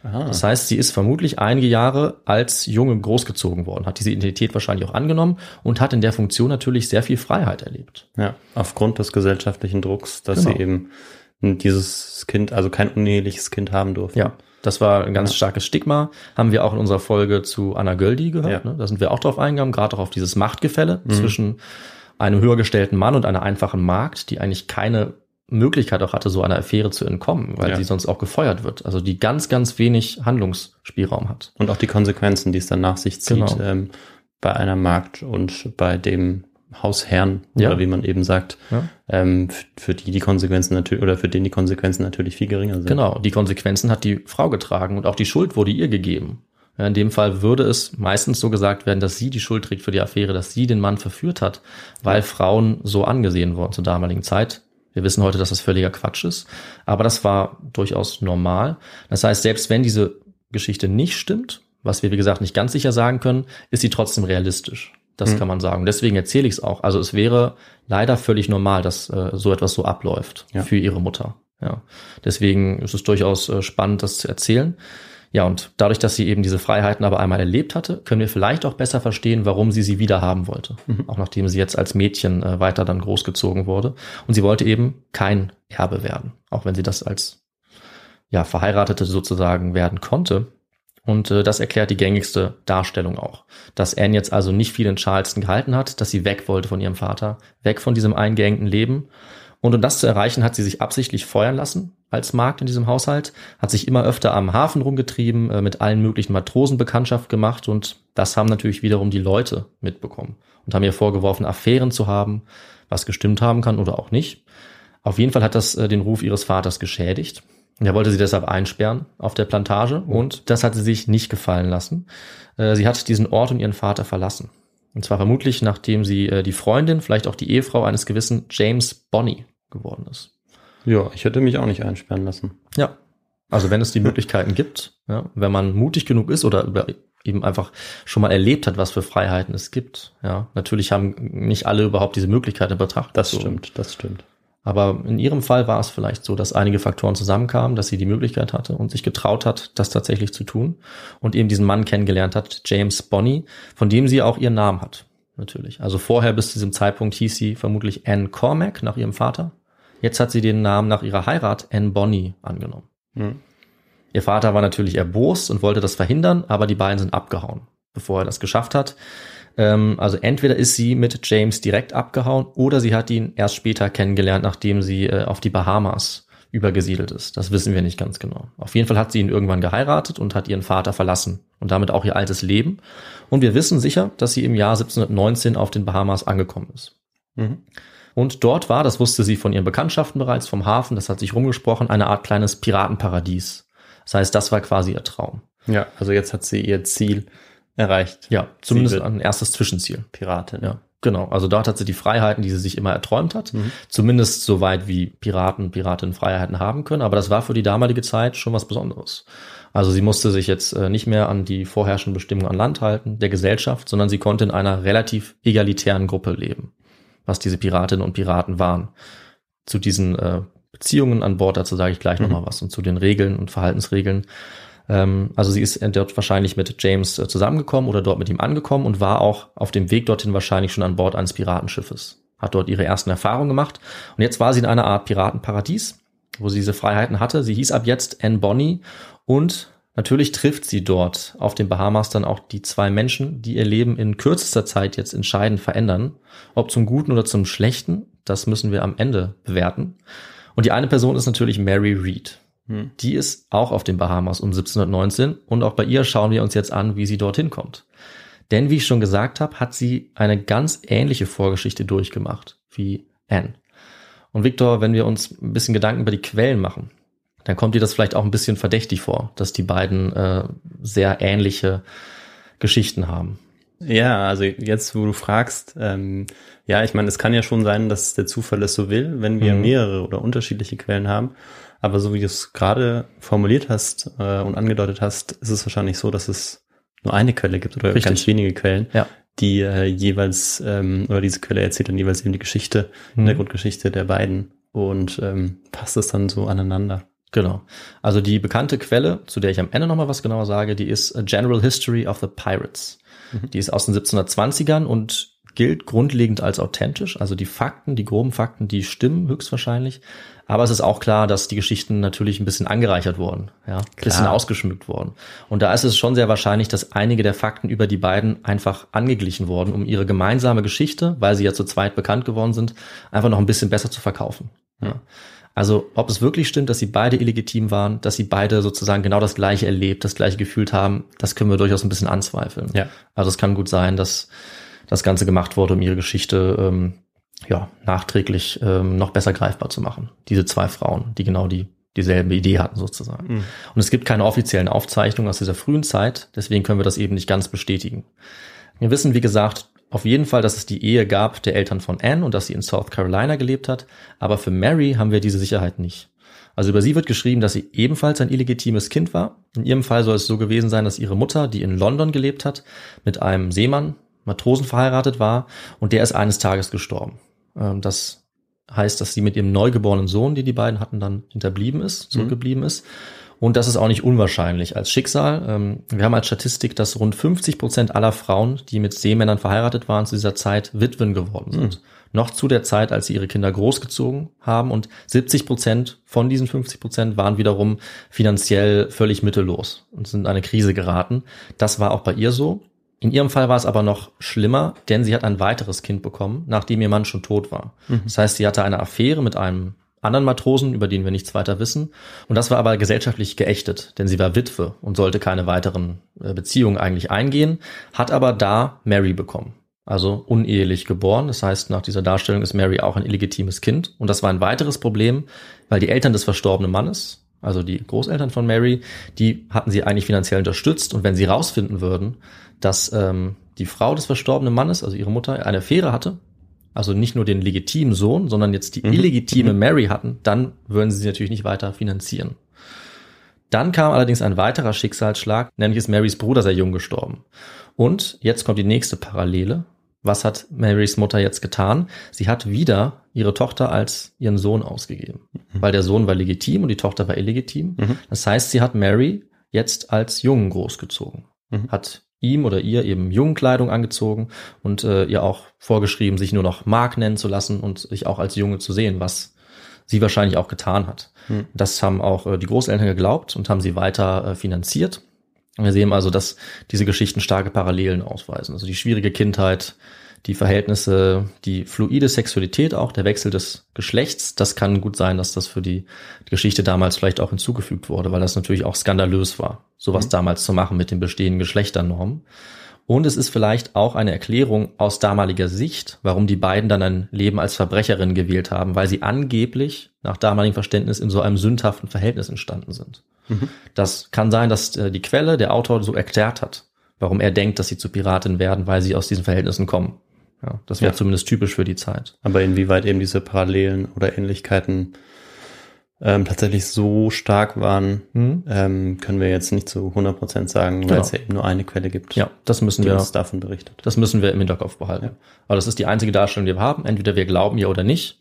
Speaker 3: Aha. Das heißt, sie ist vermutlich einige Jahre als Junge großgezogen worden, hat diese Identität wahrscheinlich auch angenommen und hat in der Funktion natürlich sehr viel Freiheit erlebt.
Speaker 2: Ja, aufgrund des gesellschaftlichen Drucks, dass genau. sie eben dieses Kind, also kein uneheliches Kind haben durfte.
Speaker 3: Ja, das war ein ganz ja. starkes Stigma. Haben wir auch in unserer Folge zu Anna Göldi gehört. Ja. Ne? Da sind wir auch drauf eingegangen, gerade auch auf dieses Machtgefälle mhm. zwischen einem höher gestellten Mann und einer einfachen Magd, die eigentlich keine Möglichkeit auch hatte, so einer Affäre zu entkommen, weil ja. sie sonst auch gefeuert wird. Also die ganz, ganz wenig Handlungsspielraum hat.
Speaker 2: Und auch die Konsequenzen, die es dann nach sich zieht genau. ähm, bei einer Markt und bei dem Hausherrn ja. oder wie man eben sagt, ja. ähm, für die die Konsequenzen natürlich oder für den die Konsequenzen natürlich viel geringer sind.
Speaker 3: Genau, die Konsequenzen hat die Frau getragen und auch die Schuld wurde ihr gegeben. Ja, in dem Fall würde es meistens so gesagt werden, dass sie die Schuld trägt für die Affäre, dass sie den Mann verführt hat, weil Frauen so angesehen wurden zur damaligen Zeit. Wir wissen heute, dass das völliger Quatsch ist, aber das war durchaus normal. Das heißt, selbst wenn diese Geschichte nicht stimmt, was wir wie gesagt nicht ganz sicher sagen können, ist sie trotzdem realistisch. Das mhm. kann man sagen. Deswegen erzähle ich es auch. Also es wäre leider völlig normal, dass äh, so etwas so abläuft ja. für ihre Mutter. Ja. Deswegen ist es durchaus äh, spannend, das zu erzählen. Ja, und dadurch, dass sie eben diese Freiheiten aber einmal erlebt hatte, können wir vielleicht auch besser verstehen, warum sie sie wieder haben wollte. Mhm. Auch nachdem sie jetzt als Mädchen äh, weiter dann großgezogen wurde. Und sie wollte eben kein Erbe werden. Auch wenn sie das als, ja, Verheiratete sozusagen werden konnte. Und äh, das erklärt die gängigste Darstellung auch. Dass Anne jetzt also nicht viel in Charleston gehalten hat, dass sie weg wollte von ihrem Vater, weg von diesem eingängten Leben und um das zu erreichen, hat sie sich absichtlich feuern lassen als Magd in diesem Haushalt, hat sich immer öfter am Hafen rumgetrieben, äh, mit allen möglichen Matrosen Bekanntschaft gemacht und das haben natürlich wiederum die Leute mitbekommen und haben ihr vorgeworfen, Affären zu haben, was gestimmt haben kann oder auch nicht. Auf jeden Fall hat das äh, den Ruf ihres Vaters geschädigt. Er wollte sie deshalb einsperren auf der Plantage und das hat sie sich nicht gefallen lassen. Äh, sie hat diesen Ort und ihren Vater verlassen. Und zwar vermutlich, nachdem sie die Freundin, vielleicht auch die Ehefrau eines gewissen James Bonney geworden ist.
Speaker 2: Ja, ich hätte mich auch nicht einsperren lassen.
Speaker 3: Ja. Also wenn es die Möglichkeiten (laughs) gibt, ja, wenn man mutig genug ist oder über, eben einfach schon mal erlebt hat, was für Freiheiten es gibt. Ja, natürlich haben nicht alle überhaupt diese Möglichkeiten betrachtet.
Speaker 2: Das so. stimmt, das stimmt.
Speaker 3: Aber in ihrem Fall war es vielleicht so, dass einige Faktoren zusammenkamen, dass sie die Möglichkeit hatte und sich getraut hat, das tatsächlich zu tun und eben diesen Mann kennengelernt hat, James Bonney, von dem sie auch ihren Namen hat. Natürlich. Also vorher bis zu diesem Zeitpunkt hieß sie vermutlich Anne Cormack nach ihrem Vater. Jetzt hat sie den Namen nach ihrer Heirat Anne Bonny angenommen. Mhm. Ihr Vater war natürlich erbost und wollte das verhindern, aber die beiden sind abgehauen, bevor er das geschafft hat. Ähm, also entweder ist sie mit James direkt abgehauen oder sie hat ihn erst später kennengelernt, nachdem sie äh, auf die Bahamas übergesiedelt ist. Das wissen wir nicht ganz genau. Auf jeden Fall hat sie ihn irgendwann geheiratet und hat ihren Vater verlassen und damit auch ihr altes Leben. Und wir wissen sicher, dass sie im Jahr 1719 auf den Bahamas angekommen ist. Mhm. Und dort war, das wusste sie von ihren Bekanntschaften bereits vom Hafen, das hat sich rumgesprochen, eine Art kleines Piratenparadies. Das heißt, das war quasi ihr Traum.
Speaker 2: Ja, also jetzt hat sie ihr Ziel erreicht.
Speaker 3: Ja, zumindest ein erstes Zwischenziel.
Speaker 2: Piratin.
Speaker 3: Ja. Genau, also dort hat sie die Freiheiten, die sie sich immer erträumt hat. Zumindest so weit wie Piraten, Piratinnen Freiheiten haben können. Aber das war für die damalige Zeit schon was Besonderes. Also sie musste sich jetzt äh, nicht mehr an die vorherrschenden Bestimmungen an Land halten, der Gesellschaft, sondern sie konnte in einer relativ egalitären Gruppe leben, was diese Piratinnen und Piraten waren. Zu diesen äh, Beziehungen an Bord, dazu sage ich gleich noch mal was, und zu den Regeln und Verhaltensregeln. Ähm, also sie ist dort wahrscheinlich mit James äh, zusammengekommen oder dort mit ihm angekommen und war auch auf dem Weg dorthin wahrscheinlich schon an Bord eines Piratenschiffes. Hat dort ihre ersten Erfahrungen gemacht. Und jetzt war sie in einer Art Piratenparadies, wo sie diese Freiheiten hatte. Sie hieß ab jetzt Anne Bonny und natürlich trifft sie dort auf den Bahamas dann auch die zwei Menschen, die ihr Leben in kürzester Zeit jetzt entscheidend verändern. Ob zum Guten oder zum Schlechten, das müssen wir am Ende bewerten. Und die eine Person ist natürlich Mary Read. Die ist auch auf den Bahamas um 1719 und auch bei ihr schauen wir uns jetzt an, wie sie dorthin kommt. Denn wie ich schon gesagt habe, hat sie eine ganz ähnliche Vorgeschichte durchgemacht wie Anne. Und Victor, wenn wir uns ein bisschen Gedanken über die Quellen machen, dann kommt dir das vielleicht auch ein bisschen verdächtig vor, dass die beiden äh, sehr ähnliche Geschichten haben.
Speaker 2: Ja, also jetzt, wo du fragst, ähm, ja, ich meine, es kann ja schon sein, dass der Zufall es so will, wenn wir
Speaker 3: Mhm.
Speaker 2: mehrere oder unterschiedliche Quellen haben. Aber so wie du es gerade formuliert hast äh, und angedeutet hast, ist es wahrscheinlich so, dass es nur eine Quelle gibt oder
Speaker 3: Richtig.
Speaker 2: ganz wenige Quellen,
Speaker 3: Ja.
Speaker 2: die äh, jeweils, ähm, oder diese Quelle erzählt dann jeweils eben die Geschichte,
Speaker 3: Mhm.
Speaker 2: Hintergrundgeschichte der beiden und ähm, passt es dann so aneinander.
Speaker 3: Genau. Also die bekannte Quelle, zu der ich am Ende nochmal was genauer sage, die ist A General History of the Pirates. Die ist aus den 1720ern und gilt grundlegend als authentisch. Also die Fakten, die groben Fakten, die stimmen höchstwahrscheinlich. Aber es ist auch klar, dass die Geschichten natürlich ein bisschen angereichert wurden, ja, ein bisschen ausgeschmückt wurden. Und da ist es schon sehr wahrscheinlich, dass einige der Fakten über die beiden einfach angeglichen wurden, um ihre gemeinsame Geschichte, weil sie ja zu zweit bekannt geworden sind, einfach noch ein bisschen besser zu verkaufen. Ja. Also ob es wirklich stimmt, dass sie beide illegitim waren, dass sie beide sozusagen genau das gleiche erlebt, das gleiche gefühlt haben, das können wir durchaus ein bisschen anzweifeln.
Speaker 2: Ja.
Speaker 3: Also es kann gut sein, dass das Ganze gemacht wurde, um ihre Geschichte ähm, ja, nachträglich ähm, noch besser greifbar zu machen. Diese zwei Frauen, die genau die dieselbe Idee hatten sozusagen. Und es gibt keine offiziellen Aufzeichnungen aus dieser frühen Zeit, deswegen können wir das eben nicht ganz bestätigen. Wir wissen, wie gesagt, auf jeden Fall, dass es die Ehe gab der Eltern von Anne und dass sie in South Carolina gelebt hat, aber für Mary haben wir diese Sicherheit nicht. Also über sie wird geschrieben, dass sie ebenfalls ein illegitimes Kind war. In ihrem Fall soll es so gewesen sein, dass ihre Mutter, die in London gelebt hat, mit einem Seemann, Matrosen verheiratet war und der ist eines Tages gestorben. Ähm, Das heißt, dass sie mit ihrem neugeborenen Sohn, den die beiden hatten, dann hinterblieben ist, zurückgeblieben ist. Und das ist auch nicht unwahrscheinlich als Schicksal. Ähm, Wir haben als Statistik, dass rund 50 Prozent aller Frauen, die mit Seemännern verheiratet waren, zu dieser Zeit Witwen geworden sind. Noch zu der Zeit, als sie ihre Kinder großgezogen haben. Und 70 Prozent von diesen 50 Prozent waren wiederum finanziell völlig mittellos und sind in eine Krise geraten. Das war auch bei ihr so. In ihrem Fall war es aber noch schlimmer, denn sie hat ein weiteres Kind bekommen, nachdem ihr Mann schon tot war. Das heißt, sie hatte eine Affäre mit einem anderen Matrosen, über den wir nichts weiter wissen. Und das war aber gesellschaftlich geächtet, denn sie war Witwe und sollte keine weiteren äh, Beziehungen eigentlich eingehen, hat aber da Mary bekommen. Also unehelich geboren. Das heißt, nach dieser Darstellung ist Mary auch ein illegitimes Kind. Und das war ein weiteres Problem, weil die Eltern des verstorbenen Mannes, also die Großeltern von Mary, die hatten sie eigentlich finanziell unterstützt. Und wenn sie rausfinden würden, dass ähm, die Frau des verstorbenen Mannes, also ihre Mutter, eine Affäre hatte, also nicht nur den legitimen Sohn, sondern jetzt die illegitime Mary hatten, dann würden sie sie natürlich nicht weiter finanzieren. Dann kam allerdings ein weiterer Schicksalsschlag, nämlich ist Marys Bruder sehr jung gestorben. Und jetzt kommt die nächste Parallele. Was hat Marys Mutter jetzt getan? Sie hat wieder ihre Tochter als ihren Sohn ausgegeben, weil der Sohn war legitim und die Tochter war illegitim. Das heißt, sie hat Mary jetzt als Jungen großgezogen, hat ihm oder ihr eben Jungenkleidung angezogen und äh, ihr auch vorgeschrieben, sich nur noch Mark nennen zu lassen und sich auch als Junge zu sehen, was sie wahrscheinlich auch getan hat. Das haben auch äh, die Großeltern geglaubt und haben sie weiter äh, finanziert. Wir sehen also, dass diese Geschichten starke Parallelen ausweisen. Also die schwierige Kindheit, die Verhältnisse, die fluide Sexualität auch, der Wechsel des Geschlechts, das kann gut sein, dass das für die Geschichte damals vielleicht auch hinzugefügt wurde, weil das natürlich auch skandalös war, sowas damals zu machen mit den bestehenden Geschlechternormen. Und es ist vielleicht auch eine Erklärung aus damaliger Sicht, warum die beiden dann ein Leben als Verbrecherin gewählt haben, weil sie angeblich nach damaligem Verständnis in so einem sündhaften Verhältnis entstanden sind. Das kann sein, dass äh, die Quelle, der Autor so erklärt hat, warum er denkt, dass sie zu Piratin werden, weil sie aus diesen Verhältnissen kommen. Ja, das wäre
Speaker 2: Ja.
Speaker 3: zumindest typisch für die Zeit.
Speaker 2: Aber inwieweit eben diese Parallelen oder Ähnlichkeiten ähm, tatsächlich so stark waren,
Speaker 3: Mhm.
Speaker 2: ähm, können wir jetzt nicht zu 100% sagen, weil
Speaker 3: Genau.
Speaker 2: es ja eben nur eine Quelle gibt,
Speaker 3: Ja, das müssen
Speaker 2: die
Speaker 3: wir,
Speaker 2: uns davon berichtet.
Speaker 3: das müssen wir im Hinterkopf behalten.
Speaker 2: Ja.
Speaker 3: Aber das ist die einzige Darstellung, die wir haben. Entweder wir glauben ihr oder nicht.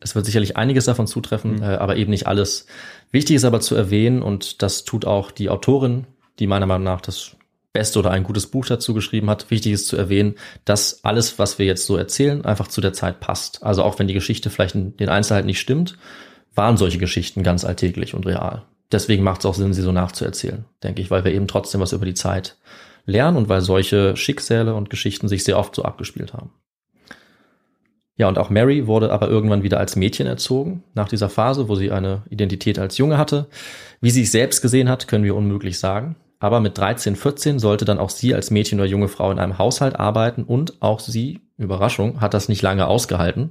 Speaker 3: Es wird sicherlich einiges davon zutreffen,
Speaker 2: Mhm.
Speaker 3: äh, aber eben nicht alles. Wichtig ist aber zu erwähnen, und das tut auch die Autorin, die meiner Meinung nach das beste oder ein gutes Buch dazu geschrieben hat. Wichtig ist zu erwähnen, dass alles, was wir jetzt so erzählen, einfach zu der Zeit passt. Also auch wenn die Geschichte vielleicht in den Einzelheiten nicht stimmt, waren solche Geschichten ganz alltäglich und real. Deswegen macht es auch Sinn, sie so nachzuerzählen, denke ich, weil wir eben trotzdem was über die Zeit lernen und weil solche Schicksale und Geschichten sich sehr oft so abgespielt haben. Ja, und auch Mary wurde aber irgendwann wieder als Mädchen erzogen, nach dieser Phase, wo sie eine Identität als Junge hatte. Wie sie sich selbst gesehen hat, können wir unmöglich sagen. Aber mit 13, 14 sollte dann auch sie als Mädchen oder junge Frau in einem Haushalt arbeiten und auch sie, Überraschung, hat das nicht lange ausgehalten.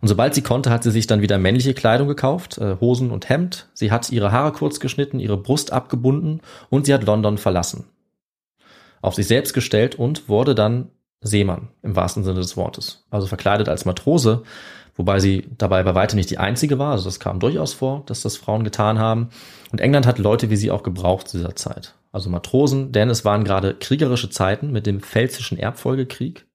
Speaker 3: Und sobald sie konnte, hat sie sich dann wieder männliche Kleidung gekauft, äh, Hosen und Hemd. Sie hat ihre Haare kurz geschnitten, ihre Brust abgebunden und sie hat London verlassen. Auf sich selbst gestellt und wurde dann Seemann im wahrsten Sinne des Wortes. Also verkleidet als Matrose, wobei sie dabei bei weitem nicht die einzige war. Also das kam durchaus vor, dass das Frauen getan haben. Und England hat Leute wie sie auch gebraucht zu dieser Zeit. Also Matrosen, denn es waren gerade kriegerische Zeiten mit dem Pfälzischen Erbfolgekrieg.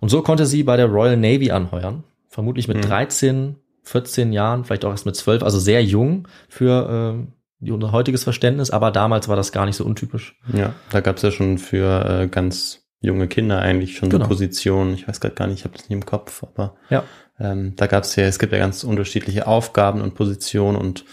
Speaker 3: Und so konnte sie bei der Royal Navy anheuern. Vermutlich mit
Speaker 2: Mhm.
Speaker 3: 13, 14 Jahren, vielleicht auch erst mit 12, also sehr jung für die- unser heutiges Verständnis, aber damals war das gar nicht so untypisch.
Speaker 2: Ja, da gab es ja schon für äh, ganz junge Kinder eigentlich schon
Speaker 3: Genau.
Speaker 2: so Positionen. Ich weiß gerade gar nicht, ich habe das nicht im Kopf, aber
Speaker 3: Ja.
Speaker 2: ähm, da gab es ja, es gibt ja ganz unterschiedliche Aufgaben und Positionen und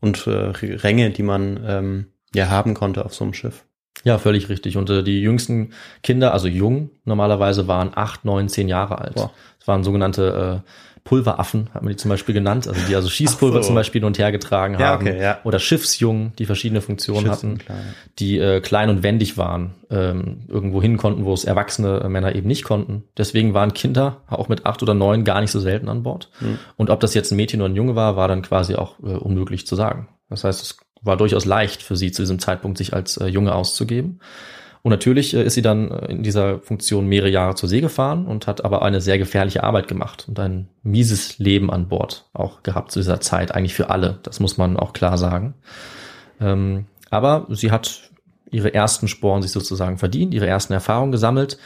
Speaker 2: und äh, Ränge, die man ähm, ja haben konnte auf so einem Schiff.
Speaker 3: Ja, völlig richtig. Und äh, die jüngsten Kinder, also jung normalerweise, waren acht, neun, zehn Jahre alt.
Speaker 2: Boah.
Speaker 3: Das waren sogenannte äh, Pulveraffen, hat man die zum Beispiel genannt, also die also Schießpulver
Speaker 2: so.
Speaker 3: zum Beispiel hin und her getragen
Speaker 2: Ja,
Speaker 3: haben.
Speaker 2: okay, ja.
Speaker 3: Oder Schiffsjungen, die verschiedene Funktionen hatten,
Speaker 2: klar, ja.
Speaker 3: die äh, klein und wendig waren, ähm, irgendwo hin konnten, wo es erwachsene äh, Männer eben nicht konnten. Deswegen waren Kinder auch mit acht oder neun gar nicht so selten an Bord.
Speaker 2: Hm.
Speaker 3: Und ob das jetzt ein Mädchen oder ein Junge war, war dann quasi auch äh, unmöglich zu sagen. Das heißt, es war durchaus leicht für sie zu diesem Zeitpunkt, sich als äh, Junge auszugeben. Und natürlich äh, ist sie dann äh, in dieser Funktion mehrere Jahre zur See gefahren und hat aber eine sehr gefährliche Arbeit gemacht und ein mieses Leben an Bord auch gehabt zu dieser Zeit, eigentlich für alle. Das muss man auch klar sagen. Ähm, aber sie hat ihre ersten Sporen sich sozusagen verdient, ihre ersten Erfahrungen gesammelt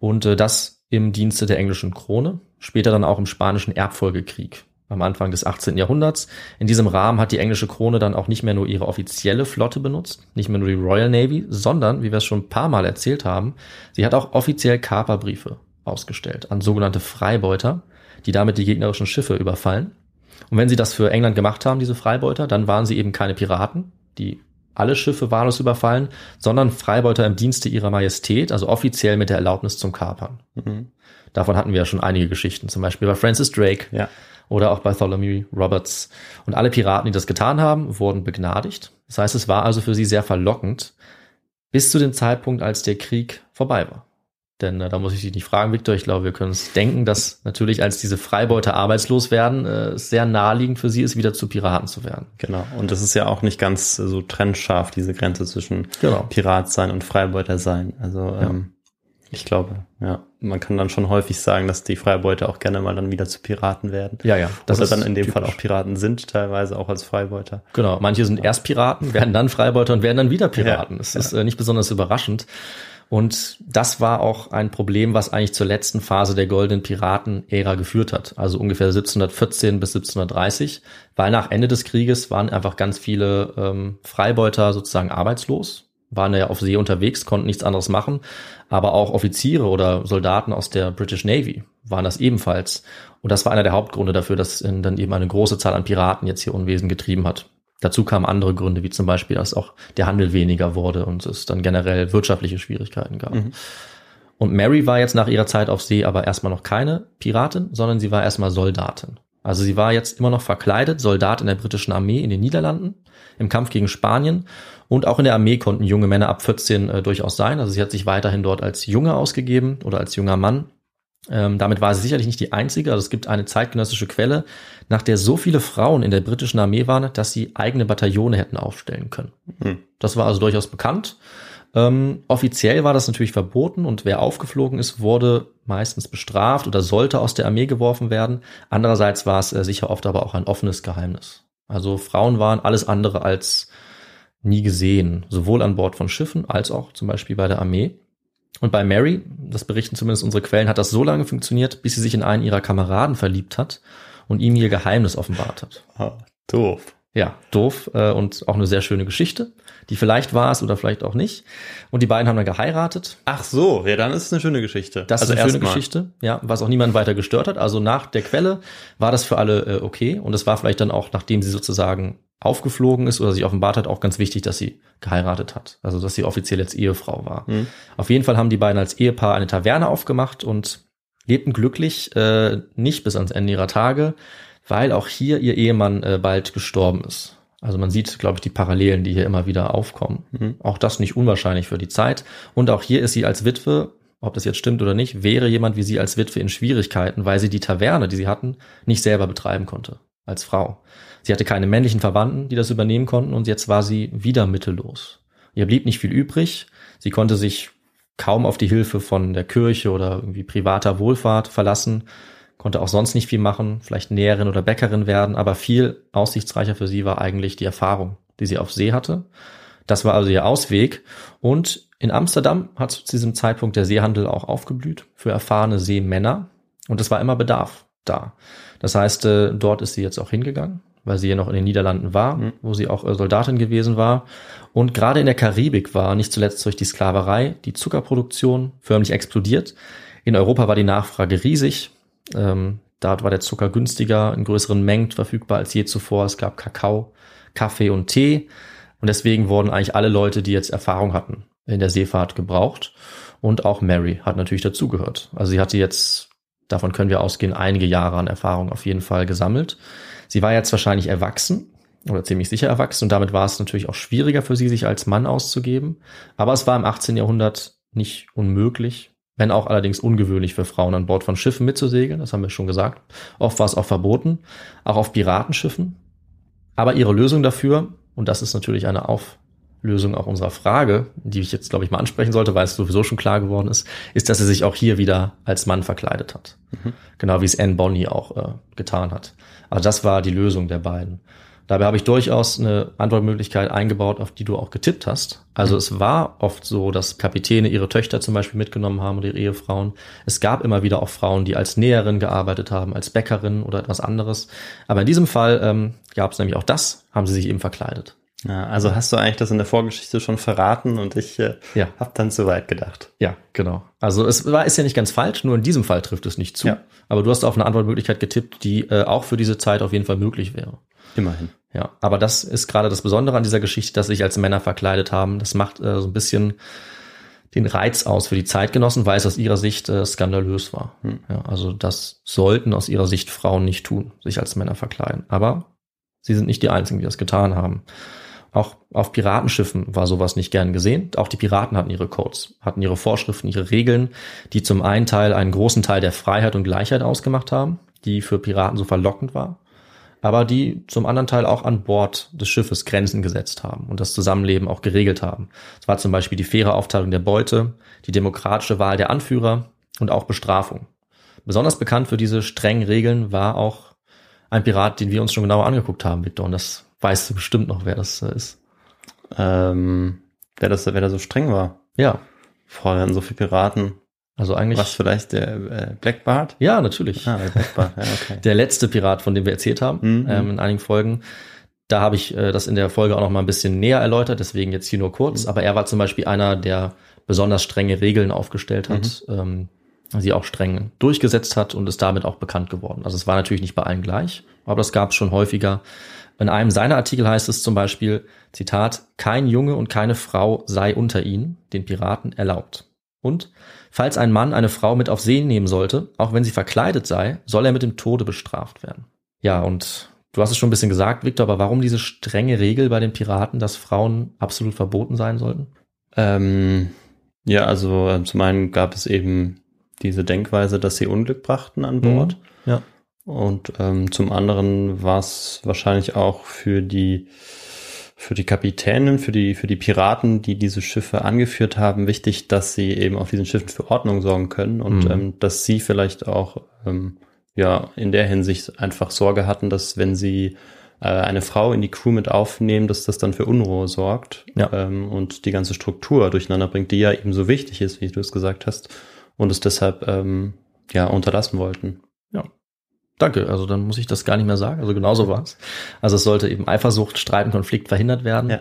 Speaker 3: und äh, das im Dienste der englischen Krone, später dann auch im spanischen Erbfolgekrieg am Anfang des 18. Jahrhunderts. In diesem Rahmen hat die englische Krone dann auch nicht mehr nur ihre offizielle Flotte benutzt, nicht mehr nur die Royal Navy, sondern, wie wir es schon ein paar Mal erzählt haben, sie hat auch offiziell Kaperbriefe ausgestellt an sogenannte Freibeuter, die damit die gegnerischen Schiffe überfallen. Und wenn sie das für England gemacht haben, diese Freibeuter, dann waren sie eben keine Piraten, die alle Schiffe wahllos überfallen, sondern Freibeuter im Dienste ihrer Majestät, also offiziell mit der Erlaubnis zum Kapern.
Speaker 2: Mhm.
Speaker 3: Davon hatten wir ja schon einige Geschichten, zum Beispiel bei Francis Drake
Speaker 2: Ja.
Speaker 3: Oder auch Bartholomew Roberts. Und alle Piraten, die das getan haben, wurden begnadigt. Das heißt, es war also für sie sehr verlockend, bis zu dem Zeitpunkt, als der Krieg vorbei war. Denn äh, da muss ich dich nicht fragen, Victor. Ich glaube, wir können uns denken, dass natürlich, als diese Freibeuter arbeitslos werden, äh, es sehr naheliegend für sie ist, wieder zu Piraten zu werden.
Speaker 2: Genau. Und das ist ja auch nicht ganz so trennscharf, diese Grenze zwischen
Speaker 3: Genau.
Speaker 2: Pirat sein und Freibeuter sein. Also ähm, ich glaube, ja, man kann dann schon häufig sagen, dass die Freibeuter auch gerne mal dann wieder zu Piraten werden.
Speaker 3: Ja, ja.
Speaker 2: Das Oder dann in dem
Speaker 3: typisch.
Speaker 2: Fall auch Piraten sind, teilweise auch als Freibeuter.
Speaker 3: Genau, manche sind erst Piraten, werden dann Freibeuter und werden dann wieder Piraten.
Speaker 2: Ja,
Speaker 3: Es ist äh, nicht besonders überraschend. Und das war auch ein Problem, was eigentlich zur letzten Phase der goldenen Piraten-Ära geführt hat, also ungefähr 1714 bis 1730, weil nach Ende des Krieges waren einfach ganz viele ähm, Freibeuter sozusagen arbeitslos, waren ja auf See unterwegs, konnten nichts anderes machen, aber auch Offiziere oder Soldaten aus der British Navy waren das ebenfalls. Und das war einer der Hauptgründe dafür, dass dann eben eine große Zahl an Piraten jetzt hier Unwesen getrieben hat. Dazu kamen andere Gründe, wie zum Beispiel, dass auch der Handel weniger wurde und es dann generell wirtschaftliche Schwierigkeiten gab. Und Mary war jetzt nach ihrer Zeit auf See aber erstmal noch keine Piratin, sondern sie war erstmal Soldatin. Also sie war jetzt immer noch verkleidet, Soldat in der britischen Armee in den Niederlanden, im Kampf gegen Spanien. Und auch in der Armee konnten junge Männer ab 14 äh, durchaus sein. Also sie hat sich weiterhin dort als Junge ausgegeben oder als junger Mann. Ähm, damit war sie sicherlich nicht die einzige. Also es gibt eine zeitgenössische Quelle, nach der so viele Frauen in der britischen Armee waren, dass sie eigene Bataillone hätten aufstellen können.
Speaker 2: Hm.
Speaker 3: Das war also durchaus bekannt. Ähm, offiziell war das natürlich verboten und wer aufgeflogen ist, wurde meistens bestraft oder sollte aus der Armee geworfen werden. Andererseits war es äh, sicher oft aber auch ein offenes Geheimnis. Also Frauen waren alles andere als nie gesehen, sowohl an Bord von Schiffen als auch zum Beispiel bei der Armee. Und bei Mary, das berichten zumindest unsere Quellen, hat das so lange funktioniert, bis sie sich in einen ihrer Kameraden verliebt hat und ihm ihr Geheimnis offenbart hat.
Speaker 2: Ah, doof.
Speaker 3: Ja, doof äh, und auch eine sehr schöne Geschichte, die vielleicht war es oder vielleicht auch nicht. Und die beiden haben dann geheiratet.
Speaker 2: Ach so, ja, dann ist es eine schöne Geschichte.
Speaker 3: Das
Speaker 2: also
Speaker 3: ist eine schöne
Speaker 2: erstmal.
Speaker 3: Geschichte, ja, was auch niemand weiter gestört hat. Also nach der Quelle war das für alle äh, okay und es war vielleicht dann auch, nachdem sie sozusagen aufgeflogen ist oder sich offenbart hat, auch ganz wichtig, dass sie geheiratet hat. Also dass sie offiziell jetzt Ehefrau war.
Speaker 2: Hm.
Speaker 3: Auf jeden Fall haben die beiden als Ehepaar eine Taverne aufgemacht und lebten glücklich, äh, nicht bis ans Ende ihrer Tage, weil auch hier ihr Ehemann äh, bald gestorben ist. Also man sieht, glaube ich, die Parallelen, die hier immer wieder aufkommen.
Speaker 2: Mhm.
Speaker 3: Auch das nicht unwahrscheinlich für die Zeit. Und auch hier ist sie als Witwe, ob das jetzt stimmt oder nicht, wäre jemand wie sie als Witwe in Schwierigkeiten, weil sie die Taverne, die sie hatten, nicht selber betreiben konnte als Frau. Sie hatte keine männlichen Verwandten, die das übernehmen konnten und jetzt war sie wieder mittellos. Ihr blieb nicht viel übrig. Sie konnte sich kaum auf die Hilfe von der Kirche oder irgendwie privater Wohlfahrt verlassen, konnte auch sonst nicht viel machen, vielleicht Näherin oder Bäckerin werden, aber viel aussichtsreicher für sie war eigentlich die Erfahrung, die sie auf See hatte. Das war also ihr Ausweg und in Amsterdam hat zu diesem Zeitpunkt der Seehandel auch aufgeblüht für erfahrene Seemänner und es war immer Bedarf da. Das heißt, äh, dort ist sie jetzt auch hingegangen, weil sie ja noch in den Niederlanden war,
Speaker 2: Mhm.
Speaker 3: wo sie auch äh, Soldatin gewesen war. Und gerade in der Karibik war nicht zuletzt durch die Sklaverei die Zuckerproduktion förmlich explodiert. In Europa war die Nachfrage riesig. Ähm, dort war der Zucker günstiger, in größeren Mengen verfügbar als je zuvor. Es gab Kakao, Kaffee und Tee. Und deswegen wurden eigentlich alle Leute, die jetzt Erfahrung hatten in der Seefahrt, gebraucht. Und auch Mary hat natürlich dazugehört. Also sie hatte jetzt, davon können wir ausgehen, einige Jahre an Erfahrung auf jeden Fall gesammelt. Sie war jetzt wahrscheinlich erwachsen oder ziemlich sicher erwachsen und damit war es natürlich auch schwieriger für sie, sich als Mann auszugeben. Aber es war im 18. Jahrhundert nicht unmöglich, wenn auch allerdings ungewöhnlich für Frauen an Bord von Schiffen mitzusegeln, das haben wir schon gesagt. Oft war es auch verboten, auch auf Piratenschiffen. Aber ihre Lösung dafür, und das ist natürlich eine Auflösung auch unserer Frage, die ich jetzt, glaube ich, mal ansprechen sollte, weil es sowieso schon klar geworden ist, ist, dass sie sich auch hier wieder als Mann verkleidet hat. Genau wie es Anne Bonny auch äh, getan hat. Also das war die Lösung der beiden. Dabei habe ich durchaus eine Antwortmöglichkeit eingebaut, auf die du auch getippt hast. Also es war oft so, dass Kapitäne ihre Töchter zum Beispiel mitgenommen haben oder ihre Ehefrauen. Es gab immer wieder auch Frauen, die als Näherin gearbeitet haben, als Bäckerin oder etwas anderes. Aber in diesem Fall ähm, gab es nämlich auch das, haben sie sich eben verkleidet.
Speaker 2: Ja, also hast du eigentlich das in der Vorgeschichte schon verraten und ich äh,
Speaker 3: Ja.
Speaker 2: habe dann zu weit gedacht.
Speaker 3: Ja, genau. Also es war ist ja nicht ganz falsch, nur in diesem Fall trifft es nicht zu.
Speaker 2: Ja.
Speaker 3: Aber du hast auf eine Antwortmöglichkeit getippt, die äh, auch für diese Zeit auf jeden Fall möglich wäre.
Speaker 2: Immerhin.
Speaker 3: Ja, aber das ist gerade das Besondere an dieser Geschichte, dass sich als Männer verkleidet haben. Das macht äh, so ein bisschen den Reiz aus für die Zeitgenossen, weil es aus ihrer Sicht äh, skandalös war.
Speaker 2: Hm.
Speaker 3: Ja, also das sollten aus ihrer Sicht Frauen nicht tun, sich als Männer verkleiden. Aber sie sind nicht die Einzigen, die das getan haben. Auch auf Piratenschiffen war sowas nicht gern gesehen. Auch die Piraten hatten ihre Codes, hatten ihre Vorschriften, ihre Regeln, die zum einen Teil einen großen Teil der Freiheit und Gleichheit ausgemacht haben, die für Piraten so verlockend war aber die zum anderen Teil auch an Bord des Schiffes Grenzen gesetzt haben und das Zusammenleben auch geregelt haben. Es war zum Beispiel die faire Aufteilung der Beute, die demokratische Wahl der Anführer und auch Bestrafung. Besonders bekannt für diese strengen Regeln war auch ein Pirat, den wir uns schon genauer angeguckt haben, Victor, und das weißt du bestimmt noch, wer das äh, ist.
Speaker 2: Ähm, wer, das, wer da so streng war.
Speaker 3: Ja,
Speaker 2: Vorher hatten so viele Piraten.
Speaker 3: also eigentlich.
Speaker 2: Was vielleicht der äh, Blackbart?
Speaker 3: Ja, natürlich.
Speaker 2: Ah, der Blackbart, ja, okay. (laughs)
Speaker 3: der letzte Pirat, von dem wir erzählt haben,
Speaker 2: Mhm.
Speaker 3: ähm, in einigen Folgen. Da habe ich äh, das in der Folge auch noch mal ein bisschen näher erläutert, deswegen jetzt hier nur kurz.
Speaker 2: Mhm.
Speaker 3: Aber er war zum Beispiel einer, der besonders strenge Regeln aufgestellt hat,
Speaker 2: Mhm.
Speaker 3: ähm, sie auch streng durchgesetzt hat und ist damit auch bekannt geworden. Also es war natürlich nicht bei allen gleich, aber das gab es schon häufiger. In einem seiner Artikel heißt es zum Beispiel, Zitat, kein Junge und keine Frau sei unter ihnen, den Piraten, erlaubt. Und falls ein Mann eine Frau mit auf See nehmen sollte, auch wenn sie verkleidet sei, soll er mit dem Tode bestraft werden. Ja, und du hast es schon ein bisschen gesagt, Victor, aber warum diese strenge Regel bei den Piraten, dass Frauen absolut verboten sein sollten?
Speaker 2: Ähm, ja, also äh, zum einen gab es eben diese Denkweise, dass sie Unglück brachten an Bord.
Speaker 3: Ja.
Speaker 2: Und ähm, zum anderen war es wahrscheinlich auch für die für die Kapitänin, für die, für die Piraten, die diese Schiffe angeführt haben, wichtig, dass sie eben auf diesen Schiffen für Ordnung sorgen können und
Speaker 3: Mhm.
Speaker 2: ähm, dass sie vielleicht auch ähm, ja in der Hinsicht einfach Sorge hatten, dass wenn sie äh, eine Frau in die Crew mit aufnehmen, dass das dann für Unruhe sorgt
Speaker 3: Ja.
Speaker 2: ähm, und die ganze Struktur durcheinander bringt, die ja eben so wichtig ist, wie du es gesagt hast, und es deshalb ähm, ja unterlassen wollten.
Speaker 3: Danke, also dann muss ich das gar nicht mehr sagen. Also genauso war es. Also es sollte eben Eifersucht, Streit und Konflikt verhindert werden.
Speaker 2: Ja.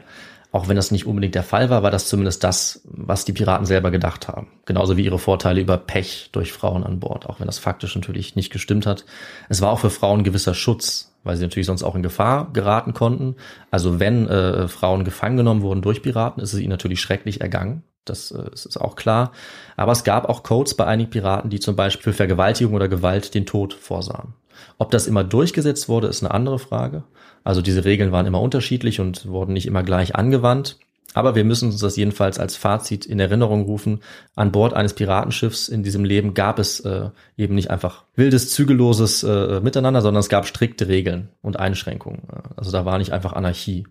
Speaker 3: Auch wenn das nicht unbedingt der Fall war, war das zumindest das, was die Piraten selber gedacht haben. Genauso wie ihre Vorteile über Pech durch Frauen an Bord, auch wenn das faktisch natürlich nicht gestimmt hat. Es war auch für Frauen gewisser Schutz, weil sie natürlich sonst auch in Gefahr geraten konnten. Also wenn äh, Frauen gefangen genommen wurden durch Piraten, ist es ihnen natürlich schrecklich ergangen. Das äh, ist ist auch klar. Aber es gab auch Codes bei einigen Piraten, die zum Beispiel für Vergewaltigung oder Gewalt den Tod vorsahen. Ob das immer durchgesetzt wurde, ist eine andere Frage. Also diese Regeln waren immer unterschiedlich und wurden nicht immer gleich angewandt. Aber wir müssen uns das jedenfalls als Fazit in Erinnerung rufen. An Bord eines Piratenschiffs in diesem Leben gab es äh, eben nicht einfach wildes, zügelloses äh, Miteinander, sondern es gab strikte Regeln und Einschränkungen. Also da war nicht einfach Anarchie.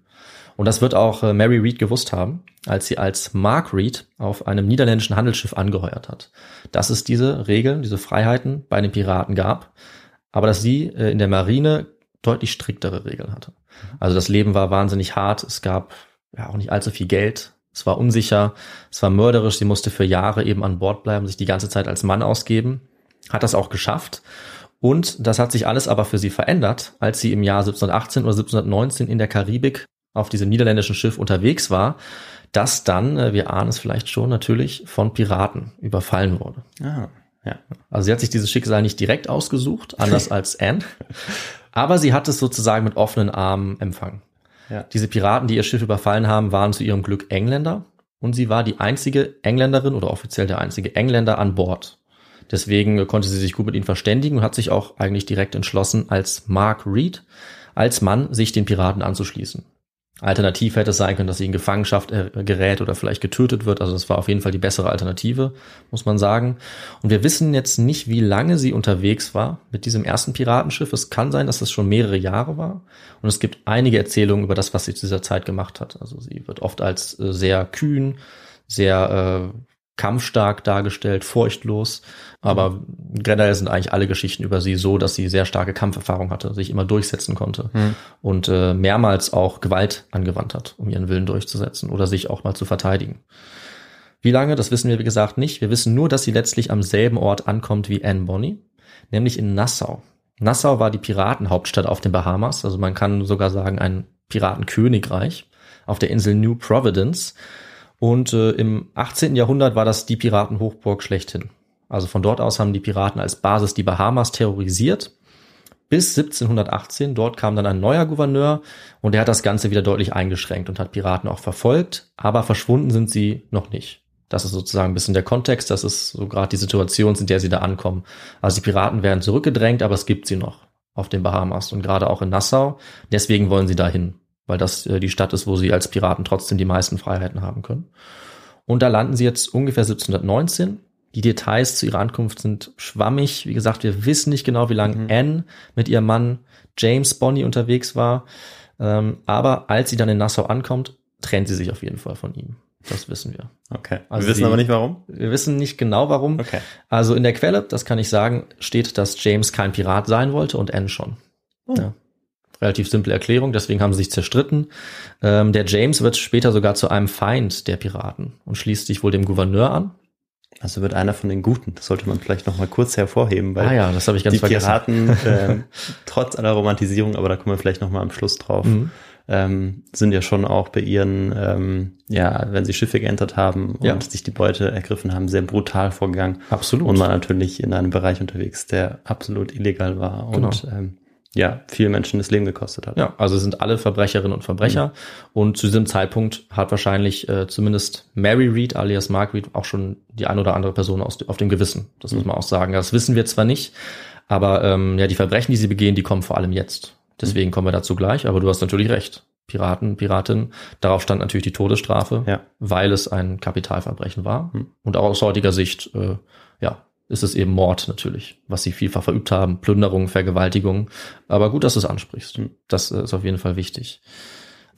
Speaker 3: Und das wird auch äh, Mary Read gewusst haben, als sie als Mark Read auf einem niederländischen Handelsschiff angeheuert hat. Dass es diese Regeln, diese Freiheiten bei den Piraten gab, aber dass sie äh, in der Marine deutlich striktere Regeln hatte. Also das Leben war wahnsinnig hart, es gab ja auch nicht allzu viel Geld, es war unsicher, es war mörderisch, sie musste für Jahre eben an Bord bleiben, sich die ganze Zeit als Mann ausgeben, hat das auch geschafft. Und das hat sich alles aber für sie verändert, als sie im Jahr 1718 oder 1719 in der Karibik auf diesem niederländischen Schiff unterwegs war, das dann, äh, wir ahnen es vielleicht schon, natürlich von Piraten überfallen wurde.
Speaker 2: Ah, ja.
Speaker 3: Also sie hat sich dieses Schicksal nicht direkt ausgesucht, anders (laughs) als Anne, aber sie hat es sozusagen mit offenen Armen empfangen.
Speaker 2: Ja.
Speaker 3: Diese Piraten, die ihr Schiff überfallen haben, waren zu ihrem Glück Engländer und sie war die einzige Engländerin oder offiziell der einzige Engländer an Bord. Deswegen konnte sie sich gut mit ihnen verständigen und hat sich auch eigentlich direkt entschlossen, als Mark Reed, als Mann, sich den Piraten anzuschließen. Alternativ hätte es sein können, dass sie in Gefangenschaft äh, gerät oder vielleicht getötet wird. Also das war auf jeden Fall die bessere Alternative, muss man sagen. Und wir wissen jetzt nicht, wie lange sie unterwegs war mit diesem ersten Piratenschiff. Es kann sein, dass es schon mehrere Jahre war. Und es gibt einige Erzählungen über das, was sie zu dieser Zeit gemacht hat. Also sie wird oft als äh, sehr kühn, sehr äh, kampfstark dargestellt, furchtlos. Aber generell sind eigentlich alle Geschichten über sie so, dass sie sehr starke Kampferfahrung hatte, sich immer durchsetzen konnte
Speaker 2: Hm.
Speaker 3: und äh, mehrmals auch Gewalt angewandt hat, um ihren Willen durchzusetzen oder sich auch mal zu verteidigen. Wie lange, das wissen wir wie gesagt nicht. Wir wissen nur, dass sie letztlich am selben Ort ankommt wie Anne Bonny, nämlich in Nassau. Nassau war die Piratenhauptstadt auf den Bahamas, also man kann sogar sagen ein Piratenkönigreich auf der Insel New Providence. Und äh, im 18. Jahrhundert war das die Piratenhochburg schlechthin. Also von dort aus haben die Piraten als Basis die Bahamas terrorisiert. Bis 1718, dort kam dann ein neuer Gouverneur und der hat das Ganze wieder deutlich eingeschränkt und hat Piraten auch verfolgt, aber verschwunden sind sie noch nicht. Das ist sozusagen ein bisschen der Kontext, das ist so gerade die Situation, in der sie da ankommen. Also die Piraten werden zurückgedrängt, aber es gibt sie noch auf den Bahamas und gerade auch in Nassau. Deswegen wollen sie dahin, weil das äh, die Stadt ist, wo sie als Piraten trotzdem die meisten Freiheiten haben können. Und da landen sie jetzt ungefähr 1719. Die Details zu ihrer Ankunft sind schwammig. Wie gesagt, wir wissen nicht genau, wie lange
Speaker 2: Mhm.
Speaker 3: Anne mit ihrem Mann James Bonny unterwegs war. Ähm, aber als sie dann in Nassau ankommt, trennt sie sich auf jeden Fall von ihm. Das wissen wir.
Speaker 2: Okay.
Speaker 3: Also
Speaker 2: Wir wissen
Speaker 3: sie-
Speaker 2: aber nicht warum.
Speaker 3: Wir wissen nicht genau warum.
Speaker 2: Okay.
Speaker 3: Also in der Quelle, das kann ich sagen, steht, dass James kein Pirat sein wollte und Anne schon.
Speaker 2: Oh.
Speaker 3: Ja. Relativ simple Erklärung, deswegen haben sie sich zerstritten. Ähm, der James wird später sogar zu einem Feind der Piraten und schließt sich wohl dem Gouverneur an.
Speaker 2: Also wird einer von den Guten. Das sollte man vielleicht noch mal kurz hervorheben, weil
Speaker 3: ah ja, das habe ich ganz
Speaker 2: die
Speaker 3: vergessen.
Speaker 2: Piraten, (laughs) ähm, trotz aller Romantisierung, aber da kommen wir vielleicht noch mal am Schluss drauf,
Speaker 3: Mhm.
Speaker 2: ähm, sind ja schon auch bei ihren, ähm, ja, wenn sie Schiffe geentert haben und
Speaker 3: Ja.
Speaker 2: sich die Beute ergriffen haben, sehr brutal vorgegangen.
Speaker 3: Absolut.
Speaker 2: Und man natürlich in einem Bereich unterwegs, der absolut illegal war und
Speaker 3: Genau.
Speaker 2: ähm, ja, viele Menschen das Leben gekostet hat.
Speaker 3: Ja, also sind alle Verbrecherinnen und Verbrecher. Und zu diesem Zeitpunkt hat wahrscheinlich äh, zumindest Mary Read alias Mark Read auch schon die ein oder andere Person aus, auf dem Gewissen. Das muss man auch sagen. Das wissen wir zwar nicht, aber ähm, ja, die Verbrechen, die sie begehen, die kommen vor allem jetzt. Deswegen kommen wir dazu gleich. Aber du hast natürlich recht. Piraten, Piratin, darauf stand natürlich die Todesstrafe,
Speaker 2: Ja.
Speaker 3: weil es ein Kapitalverbrechen war.
Speaker 2: Hm.
Speaker 3: Und auch aus heutiger Sicht, äh, ja, ist es eben Mord natürlich, was sie vielfach verübt haben, Plünderung, Vergewaltigung. Aber gut, dass du es ansprichst.
Speaker 2: Hm.
Speaker 3: Das äh, ist auf jeden Fall wichtig.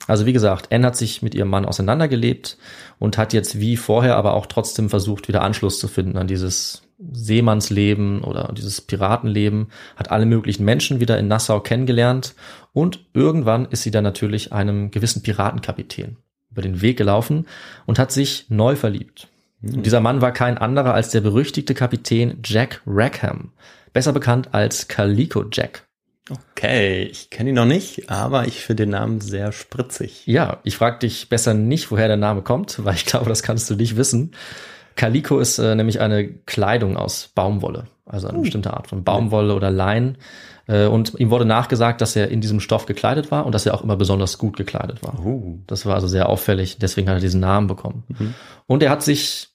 Speaker 3: Also wie gesagt, Anne hat sich mit ihrem Mann auseinandergelebt und hat jetzt wie vorher aber auch trotzdem versucht, wieder Anschluss zu finden an dieses Seemannsleben oder dieses Piratenleben, hat alle möglichen Menschen wieder in Nassau kennengelernt und irgendwann ist sie dann natürlich einem gewissen Piratenkapitän über den Weg gelaufen und hat sich neu verliebt. Und dieser Mann war kein anderer als der berüchtigte Kapitän Jack Rackham, besser bekannt als Calico Jack.
Speaker 2: Okay, ich kenne ihn noch nicht, aber ich finde den Namen sehr spritzig.
Speaker 3: Ja, ich frage dich besser nicht, woher der Name kommt, (laughs) weil ich glaube, das kannst du nicht wissen. Calico ist äh, nämlich eine Kleidung aus Baumwolle, also eine bestimmte Art von Baumwolle oder Lein. Äh, und ihm wurde nachgesagt, dass er in diesem Stoff gekleidet war und dass er auch immer besonders gut gekleidet war.
Speaker 2: Uh.
Speaker 3: Das war also sehr auffällig, deswegen hat er diesen Namen bekommen. Und er hat sich,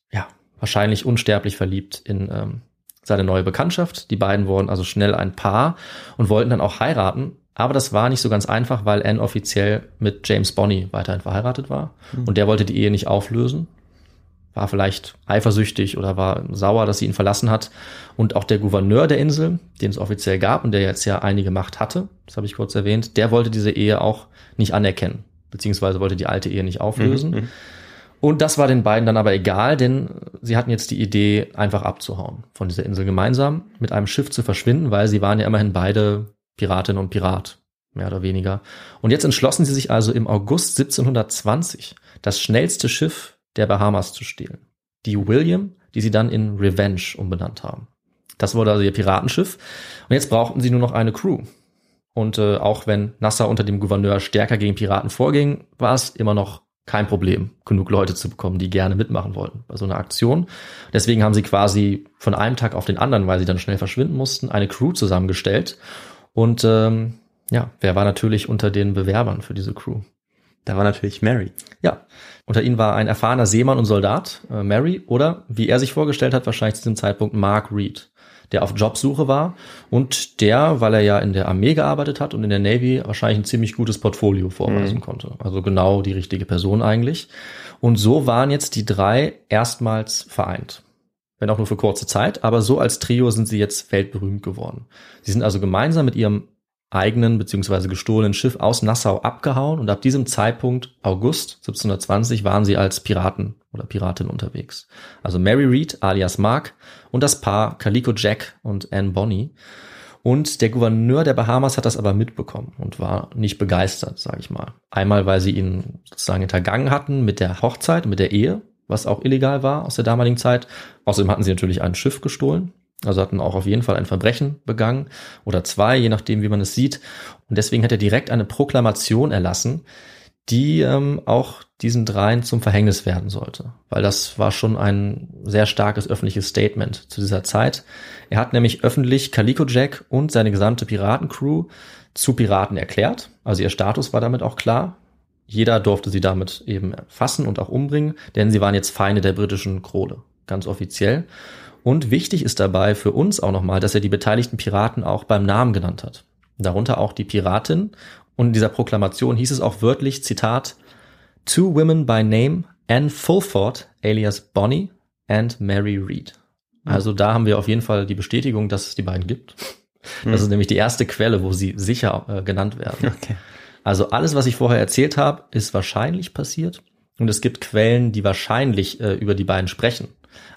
Speaker 3: wahrscheinlich unsterblich verliebt in ähm, seine neue Bekanntschaft. Die beiden wurden also schnell ein Paar und wollten dann auch heiraten. Aber das war nicht so ganz einfach, weil Anne offiziell mit James Bonney weiterhin verheiratet war. Und der wollte die Ehe nicht auflösen. War vielleicht eifersüchtig oder war sauer, dass sie ihn verlassen hat. Und auch der Gouverneur der Insel, den es offiziell gab und der jetzt ja einige Macht hatte, das habe ich kurz erwähnt, der wollte diese Ehe auch nicht anerkennen. Beziehungsweise wollte die alte Ehe nicht auflösen. Und das war den beiden dann aber egal, denn sie hatten jetzt die Idee, einfach abzuhauen von dieser Insel gemeinsam, mit einem Schiff zu verschwinden, weil sie waren ja immerhin beide Piratin und Pirat, mehr oder weniger. Und jetzt entschlossen sie sich also im August 1720, das schnellste Schiff der Bahamas zu stehlen. Die William, die sie dann in Revenge umbenannt haben. Das wurde also ihr Piratenschiff. Und jetzt brauchten sie nur noch eine Crew. Und äh, auch wenn Nasser unter dem Gouverneur stärker gegen Piraten vorging, war es immer noch kein Problem, genug Leute zu bekommen, die gerne mitmachen wollten bei so einer Aktion. Deswegen haben sie quasi von einem Tag auf den anderen, weil sie dann schnell verschwinden mussten, eine Crew zusammengestellt. Und ähm, ja, wer war natürlich unter den Bewerbern für diese Crew?
Speaker 2: Da war natürlich Mary.
Speaker 3: Ja, unter ihnen war ein erfahrener Seemann und Soldat, äh, Mary, oder wie er sich vorgestellt hat, wahrscheinlich zu diesem Zeitpunkt Mark Reed, der auf Jobsuche war und der, weil er ja in der Armee gearbeitet hat und in der Navy, wahrscheinlich ein ziemlich gutes Portfolio vorweisen konnte. Also genau die richtige Person eigentlich. Und so waren jetzt die drei erstmals vereint. Wenn auch nur für kurze Zeit, aber so als Trio sind sie jetzt weltberühmt geworden. Sie sind also gemeinsam mit ihrem eigenen beziehungsweise gestohlenen Schiff aus Nassau abgehauen und ab diesem Zeitpunkt, August 1720, waren sie als Piraten oder Piratin unterwegs. Also Mary Reed alias Mark und das Paar Calico Jack und Anne Bonny. Und der Gouverneur der Bahamas hat das aber mitbekommen und war nicht begeistert, sage ich mal. Einmal, weil sie ihn sozusagen hintergangen hatten mit der Hochzeit, mit der Ehe, was auch illegal war aus der damaligen Zeit. Außerdem hatten sie natürlich ein Schiff gestohlen, also hatten auch auf jeden Fall ein Verbrechen begangen oder zwei, je nachdem, wie man es sieht. Und deswegen hat er direkt eine Proklamation erlassen, die ähm, auch diesen dreien zum Verhängnis werden sollte. Weil das war schon ein sehr starkes öffentliches Statement zu dieser Zeit. Er hat nämlich öffentlich Calico Jack und seine gesamte Piratencrew zu Piraten erklärt. Also ihr Status war damit auch klar. Jeder durfte sie damit eben fassen und auch umbringen, denn sie waren jetzt Feinde der britischen Krone, ganz offiziell. Und wichtig ist dabei für uns auch nochmal, dass er die beteiligten Piraten auch beim Namen genannt hat. Darunter auch die Piratin. Und in dieser Proklamation hieß es auch wörtlich, Zitat, Two women by name, Anne Fulford, alias Bonnie, and Mary Reed. Also da haben wir auf jeden Fall die Bestätigung, dass es die beiden gibt. Das ist nämlich die erste Quelle, wo sie sicher äh, genannt werden.
Speaker 2: Okay.
Speaker 3: Also alles, was ich vorher erzählt habe, ist wahrscheinlich passiert. Und es gibt Quellen, die wahrscheinlich äh, über die beiden sprechen.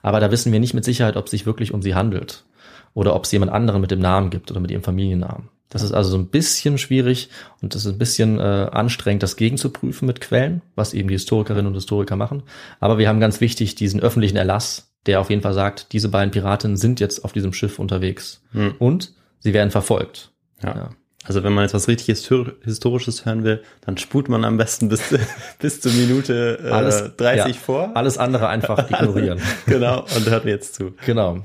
Speaker 3: Aber da wissen wir nicht mit Sicherheit, ob es sich wirklich um sie handelt. Oder ob es jemand anderen mit dem Namen gibt oder mit ihrem Familiennamen. Das ist also so ein bisschen schwierig und das ist ein bisschen äh, anstrengend, das gegenzuprüfen mit Quellen, was eben die Historikerinnen und Historiker machen. Aber wir haben ganz wichtig diesen öffentlichen Erlass, der auf jeden Fall sagt, diese beiden Piratinnen sind jetzt auf diesem Schiff unterwegs. Und sie werden verfolgt.
Speaker 2: Ja.
Speaker 3: Ja.
Speaker 2: Also wenn man jetzt was richtig Histor- Historisches hören will, dann spult man am besten bis, (laughs) bis zur Minute äh,
Speaker 3: Alles,
Speaker 2: 30
Speaker 3: ja,
Speaker 2: vor.
Speaker 3: Alles andere einfach (laughs) ignorieren.
Speaker 2: genau, und hört mir jetzt zu.
Speaker 3: Genau.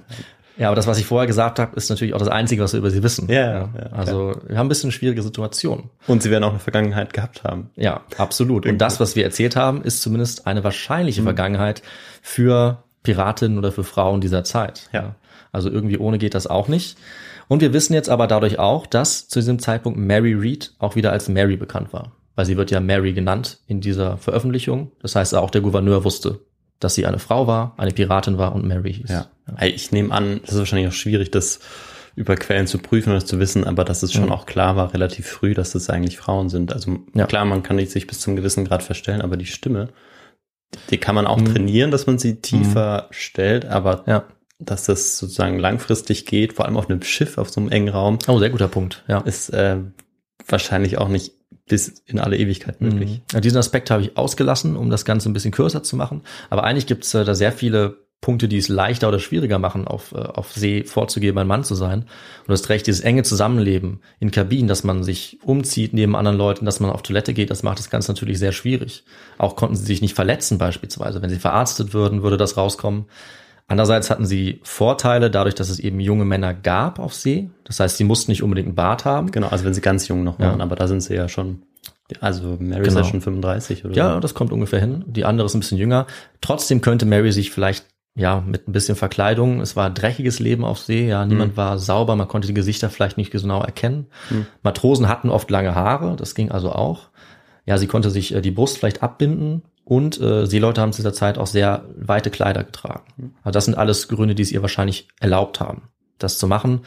Speaker 3: Ja, aber das, was ich vorher gesagt habe, ist natürlich auch das Einzige, was wir über sie wissen.
Speaker 2: Ja, ja,
Speaker 3: also wir haben ein bisschen eine schwierige Situation.
Speaker 2: Und sie werden auch eine Vergangenheit gehabt haben.
Speaker 3: Ja, absolut. Und das, was wir erzählt haben, ist zumindest eine
Speaker 2: Mhm.
Speaker 3: wahrscheinliche Vergangenheit für Piratinnen oder für Frauen dieser Zeit.
Speaker 2: Ja.
Speaker 3: Also irgendwie ohne geht das auch nicht. Und wir wissen jetzt aber dadurch auch, dass zu diesem Zeitpunkt Mary Reed auch wieder als Mary bekannt war. Weil sie wird ja Mary genannt in dieser Veröffentlichung. Das heißt, auch der Gouverneur wusste, dass sie eine Frau war, eine Piratin war und Mary hieß.
Speaker 2: Ja. Ich nehme an, das ist wahrscheinlich auch schwierig, das über Quellen zu prüfen und das zu wissen, aber dass es schon
Speaker 3: Mhm.
Speaker 2: auch klar war, relativ früh, dass es eigentlich Frauen sind. Also
Speaker 3: Ja.
Speaker 2: klar, man kann sich bis zum gewissen Grad verstellen, aber die Stimme, die kann man auch
Speaker 3: Mhm.
Speaker 2: trainieren, dass man sie tiefer stellt, aber
Speaker 3: Ja.
Speaker 2: Dass das sozusagen langfristig geht, vor allem auf einem Schiff, auf so einem engen Raum,
Speaker 3: Oh, sehr guter Punkt. Ja.
Speaker 2: ist äh, wahrscheinlich auch nicht bis in alle Ewigkeit möglich.
Speaker 3: Mhm. Diesen Aspekt habe ich ausgelassen, um das Ganze ein bisschen kürzer zu machen. Aber eigentlich gibt es äh, da sehr viele Punkte, die es leichter oder schwieriger machen, auf, äh, auf See vorzugeben, ein Mann zu sein. Und du hast recht, dieses enge Zusammenleben in Kabinen, dass man sich umzieht neben anderen Leuten, dass man auf Toilette geht, das macht das Ganze natürlich sehr schwierig. Auch konnten sie sich nicht verletzen beispielsweise. Wenn sie verarztet würden, würde das rauskommen. Andererseits hatten sie Vorteile dadurch, dass es eben junge Männer gab auf See. Das heißt, sie mussten nicht unbedingt einen Bart haben.
Speaker 2: Genau, also wenn sie ganz jung noch
Speaker 3: Ja.
Speaker 2: waren, aber da sind sie ja schon, also Mary ist
Speaker 3: Genau.
Speaker 2: ja schon 35 oder
Speaker 3: Ja,
Speaker 2: so.
Speaker 3: das kommt ungefähr hin. Die andere ist ein bisschen jünger. Trotzdem könnte Mary sich vielleicht ja mit ein bisschen Verkleidung. Es war ein dreckiges Leben auf See. Ja, niemand war sauber. Man konnte die Gesichter vielleicht nicht genau erkennen. Matrosen hatten oft lange Haare. Das ging also auch. Ja, sie konnte sich äh, die Brust vielleicht abbinden. Und äh, Seeleute haben zu dieser Zeit auch sehr weite Kleider getragen. Also das sind alles Gründe, die es ihr wahrscheinlich erlaubt haben, das zu machen.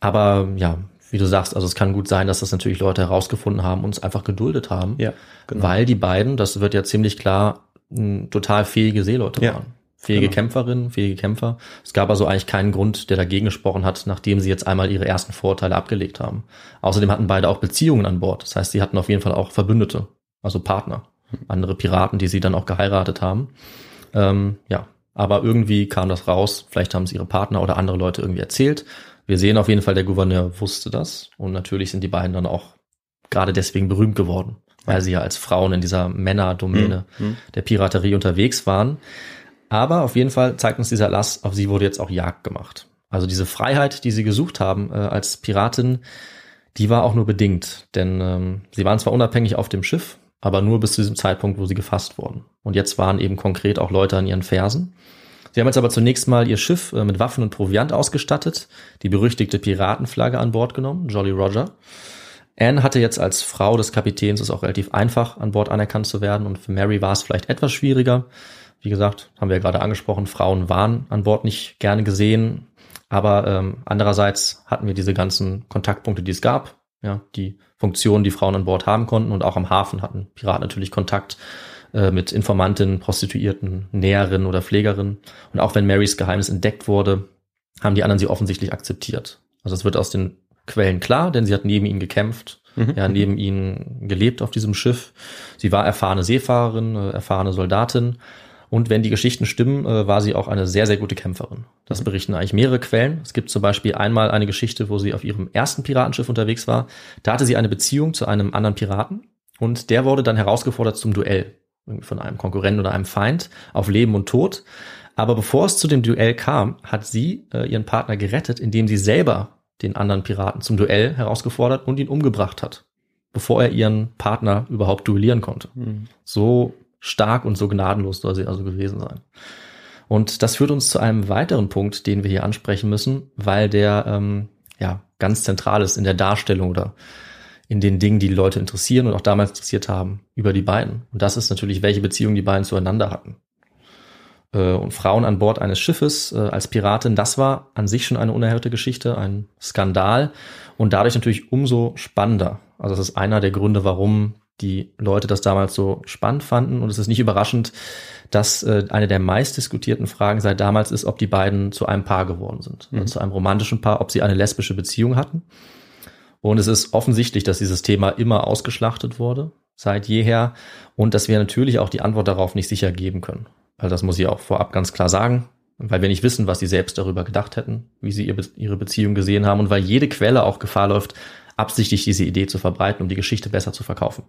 Speaker 3: Aber ja, wie du sagst, also es kann gut sein, dass das natürlich Leute herausgefunden haben und es einfach geduldet haben.
Speaker 2: Ja, genau.
Speaker 3: Weil die beiden, das wird ja ziemlich klar, m, total fähige Seeleute
Speaker 2: Ja,
Speaker 3: waren. Fähige
Speaker 2: genau.
Speaker 3: Kämpferinnen, fähige Kämpfer. Es gab also eigentlich keinen Grund, der dagegen gesprochen hat, nachdem sie jetzt einmal ihre ersten Vorurteile abgelegt haben. Außerdem hatten beide auch Beziehungen an Bord. Das heißt, sie hatten auf jeden Fall auch Verbündete, also Partner. Andere Piraten, die sie dann auch geheiratet haben. Ähm, ja, aber irgendwie kam das raus. Vielleicht haben es ihre Partner oder andere Leute irgendwie erzählt. Wir sehen auf jeden Fall, der Gouverneur wusste das. Und natürlich sind die beiden dann auch gerade deswegen berühmt geworden, weil sie ja als Frauen in dieser Männerdomäne
Speaker 2: Mhm.
Speaker 3: der Piraterie unterwegs waren. Aber auf jeden Fall zeigt uns dieser Erlass, auf sie wurde jetzt auch Jagd gemacht. Also diese Freiheit, die sie gesucht haben äh, als Piratin, die war auch nur bedingt. Denn ähm, sie waren zwar unabhängig auf dem Schiff, aber nur bis zu diesem Zeitpunkt, wo sie gefasst wurden. Und jetzt waren eben konkret auch Leute an ihren Fersen. Sie haben jetzt aber zunächst mal ihr Schiff äh, mit Waffen und Proviant ausgestattet, die berüchtigte Piratenflagge an Bord genommen, Jolly Roger. Anne hatte jetzt als Frau des Kapitäns es auch relativ einfach, an Bord anerkannt zu werden und für Mary war es vielleicht etwas schwieriger. Wie gesagt, haben wir ja gerade angesprochen, Frauen waren an Bord nicht gerne gesehen, aber ähm, andererseits hatten wir diese ganzen Kontaktpunkte, die es gab, ja, die Funktionen, die Frauen an Bord haben konnten und auch am Hafen hatten Piraten natürlich Kontakt äh, mit Informantinnen, Prostituierten, Näherinnen oder Pflegerinnen. Und auch wenn Marys Geheimnis entdeckt wurde, haben die anderen sie offensichtlich akzeptiert. Also es wird aus den Quellen klar, denn sie hat neben ihnen gekämpft,
Speaker 2: Mhm.
Speaker 3: ja, neben ihnen gelebt auf diesem Schiff. Sie war erfahrene Seefahrerin, äh, erfahrene Soldatin. Und wenn die Geschichten stimmen, äh, war sie auch eine sehr, sehr gute Kämpferin. Das berichten eigentlich mehrere Quellen. Es gibt zum Beispiel einmal eine Geschichte, wo sie auf ihrem ersten Piratenschiff unterwegs war. Da hatte sie eine Beziehung zu einem anderen Piraten und der wurde dann herausgefordert zum Duell irgendwie von einem Konkurrenten oder einem Feind auf Leben und Tod. Aber bevor es zu dem Duell kam, hat sie äh, ihren Partner gerettet, indem sie selber den anderen Piraten zum Duell herausgefordert und ihn umgebracht hat, bevor er ihren Partner überhaupt duellieren konnte.
Speaker 2: Mhm.
Speaker 3: So stark und so gnadenlos soll sie also gewesen sein. Und das führt uns zu einem weiteren Punkt, den wir hier ansprechen müssen, weil der ähm, ja ganz zentral ist in der Darstellung oder in den Dingen, die die Leute interessieren und auch damals interessiert haben über die beiden. Und das ist natürlich, welche Beziehung die beiden zueinander hatten. Äh, und Frauen an Bord eines Schiffes äh, als Piratin, das war an sich schon eine unerhörte Geschichte, ein Skandal und dadurch natürlich umso spannender. Also das ist einer der Gründe, warum die Leute das damals so spannend fanden. Und es ist nicht überraschend, dass äh, eine der meistdiskutierten Fragen seit damals ist, ob die beiden zu einem Paar geworden sind. Also zu einem romantischen Paar, ob sie eine lesbische Beziehung hatten. Und es ist offensichtlich, dass dieses Thema immer ausgeschlachtet wurde, seit jeher. Und dass wir natürlich auch die Antwort darauf nicht sicher geben können. Weil das muss ich auch vorab ganz klar sagen. Weil wir nicht wissen, was sie selbst darüber gedacht hätten, wie sie ihr, ihre Beziehung gesehen haben. Und weil jede Quelle auch Gefahr läuft, absichtlich diese Idee zu verbreiten, um die Geschichte besser zu verkaufen.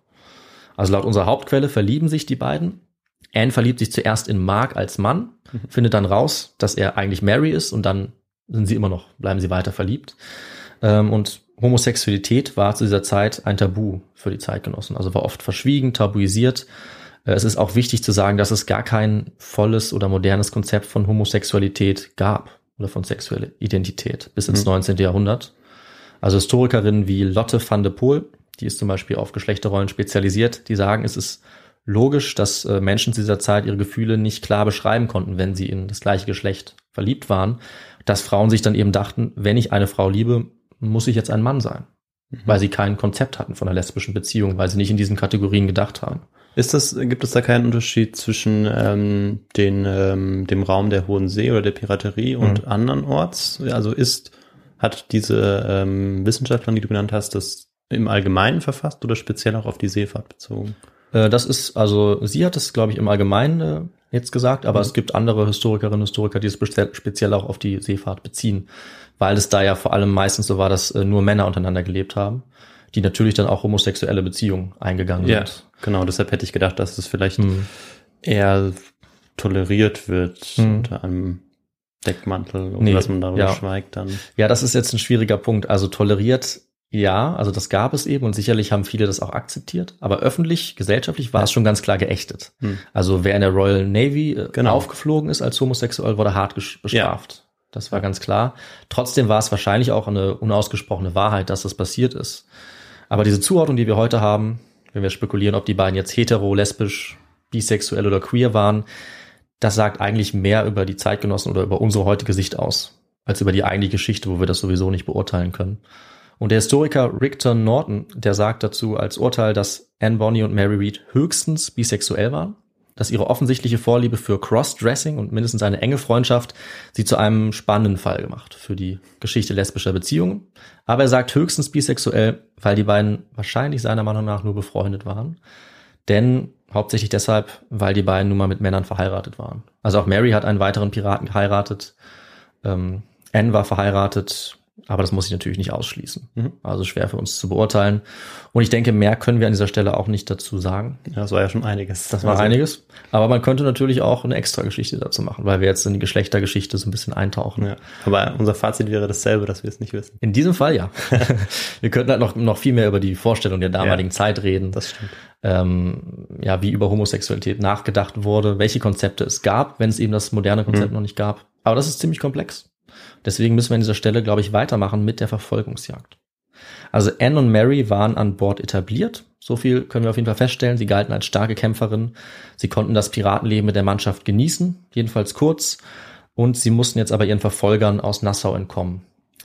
Speaker 3: Also laut unserer Hauptquelle verlieben sich die beiden. Anne verliebt sich zuerst in Mark als Mann, findet dann raus, dass er eigentlich Mary ist und dann sind sie immer noch, bleiben sie weiter verliebt. Ähm, und Homosexualität war zu dieser Zeit ein Tabu für die Zeitgenossen, also war oft verschwiegen, tabuisiert. Äh, Es ist auch wichtig zu sagen, dass es gar kein volles oder modernes Konzept von Homosexualität gab oder von sexueller Identität bis ins 19. Jahrhundert. Also Historikerinnen wie Lotte van de Poel, die ist zum Beispiel auf Geschlechterrollen spezialisiert, die sagen, es ist logisch, dass äh, Menschen zu dieser Zeit ihre Gefühle nicht klar beschreiben konnten, wenn sie in das gleiche Geschlecht verliebt waren, dass Frauen sich dann eben dachten, wenn ich eine Frau liebe, muss ich jetzt ein Mann sein, mhm. weil sie kein Konzept hatten von einer lesbischen Beziehung, weil sie nicht in diesen Kategorien gedacht haben.
Speaker 2: Ist das, gibt es da keinen Unterschied zwischen ähm, den, ähm, dem Raum der Hohen See oder der Piraterie und mhm. andernorts? Also ist, hat diese ähm, Wissenschaftlerin, die du genannt hast, das im Allgemeinen verfasst oder speziell auch auf die Seefahrt bezogen?
Speaker 3: Äh, das ist, also sie hat es, glaube ich, im Allgemeinen äh, jetzt gesagt, aber mhm. es gibt andere Historikerinnen und Historiker, die es speziell auch auf die Seefahrt beziehen, weil es da ja vor allem meistens so war, dass äh, nur Männer untereinander gelebt haben die natürlich dann auch homosexuelle Beziehungen eingegangen
Speaker 2: ja,
Speaker 3: sind.
Speaker 2: Genau, deshalb hätte ich gedacht, dass das vielleicht hm. eher toleriert wird hm. unter einem Deckmantel und nee, dass man darüber
Speaker 3: ja.
Speaker 2: schweigt dann.
Speaker 3: Ja, das ist jetzt ein schwieriger Punkt. Also toleriert, ja, also das gab es eben und sicherlich haben viele das auch akzeptiert, aber öffentlich, gesellschaftlich war ja. es schon ganz klar geächtet. Hm. Also wer in der Royal Navy äh, genau. aufgeflogen ist als homosexuell, wurde hart bestraft. Ja. Das war ganz klar. Trotzdem war es wahrscheinlich auch eine unausgesprochene Wahrheit, dass das passiert ist. Aber diese Zuordnung, die wir heute haben, wenn wir spekulieren, ob die beiden jetzt hetero, lesbisch, bisexuell oder queer waren, das sagt eigentlich mehr über die Zeitgenossen oder über unsere heutige Sicht aus, als über die eigentliche Geschichte, wo wir das sowieso nicht beurteilen können. Und der Historiker Rickton Norton, der sagt dazu als Urteil, dass Anne Bonny und Mary Read höchstens bisexuell waren dass ihre offensichtliche Vorliebe für Crossdressing und mindestens eine enge Freundschaft sie zu einem spannenden Fall gemacht für die Geschichte lesbischer Beziehungen. Aber er sagt höchstens bisexuell, weil die beiden wahrscheinlich seiner Meinung nach nur befreundet waren. Denn hauptsächlich deshalb, weil die beiden nun mal mit Männern verheiratet waren. Also auch Mary hat einen weiteren Piraten geheiratet. Ähm, Anne war verheiratet aber das muss ich natürlich nicht ausschließen. Mhm. Also schwer für uns zu beurteilen. Und ich denke, mehr können wir an dieser Stelle auch nicht dazu sagen.
Speaker 2: Ja, das war ja schon einiges.
Speaker 3: Das war also. einiges. Aber man könnte natürlich auch eine extra Geschichte dazu machen, weil wir jetzt in die Geschlechtergeschichte so ein bisschen eintauchen. Ja.
Speaker 2: Aber unser Fazit wäre dasselbe, dass wir es nicht wissen.
Speaker 3: In diesem Fall ja. (laughs) wir könnten halt noch, noch viel mehr über die Vorstellung der damaligen ja, Zeit reden.
Speaker 2: Das stimmt.
Speaker 3: Ähm, ja, wie über Homosexualität nachgedacht wurde, welche Konzepte es gab, wenn es eben das moderne Konzept mhm. noch nicht gab. Aber das ist ziemlich komplex. Deswegen müssen wir an dieser Stelle, glaube ich, weitermachen mit der Verfolgungsjagd. Also Anne und Mary waren an Bord etabliert. So viel können wir auf jeden Fall feststellen. Sie galten als starke Kämpferinnen. Sie konnten das Piratenleben mit der Mannschaft genießen, jedenfalls kurz. Und sie mussten jetzt aber ihren Verfolgern aus Nassau entkommen,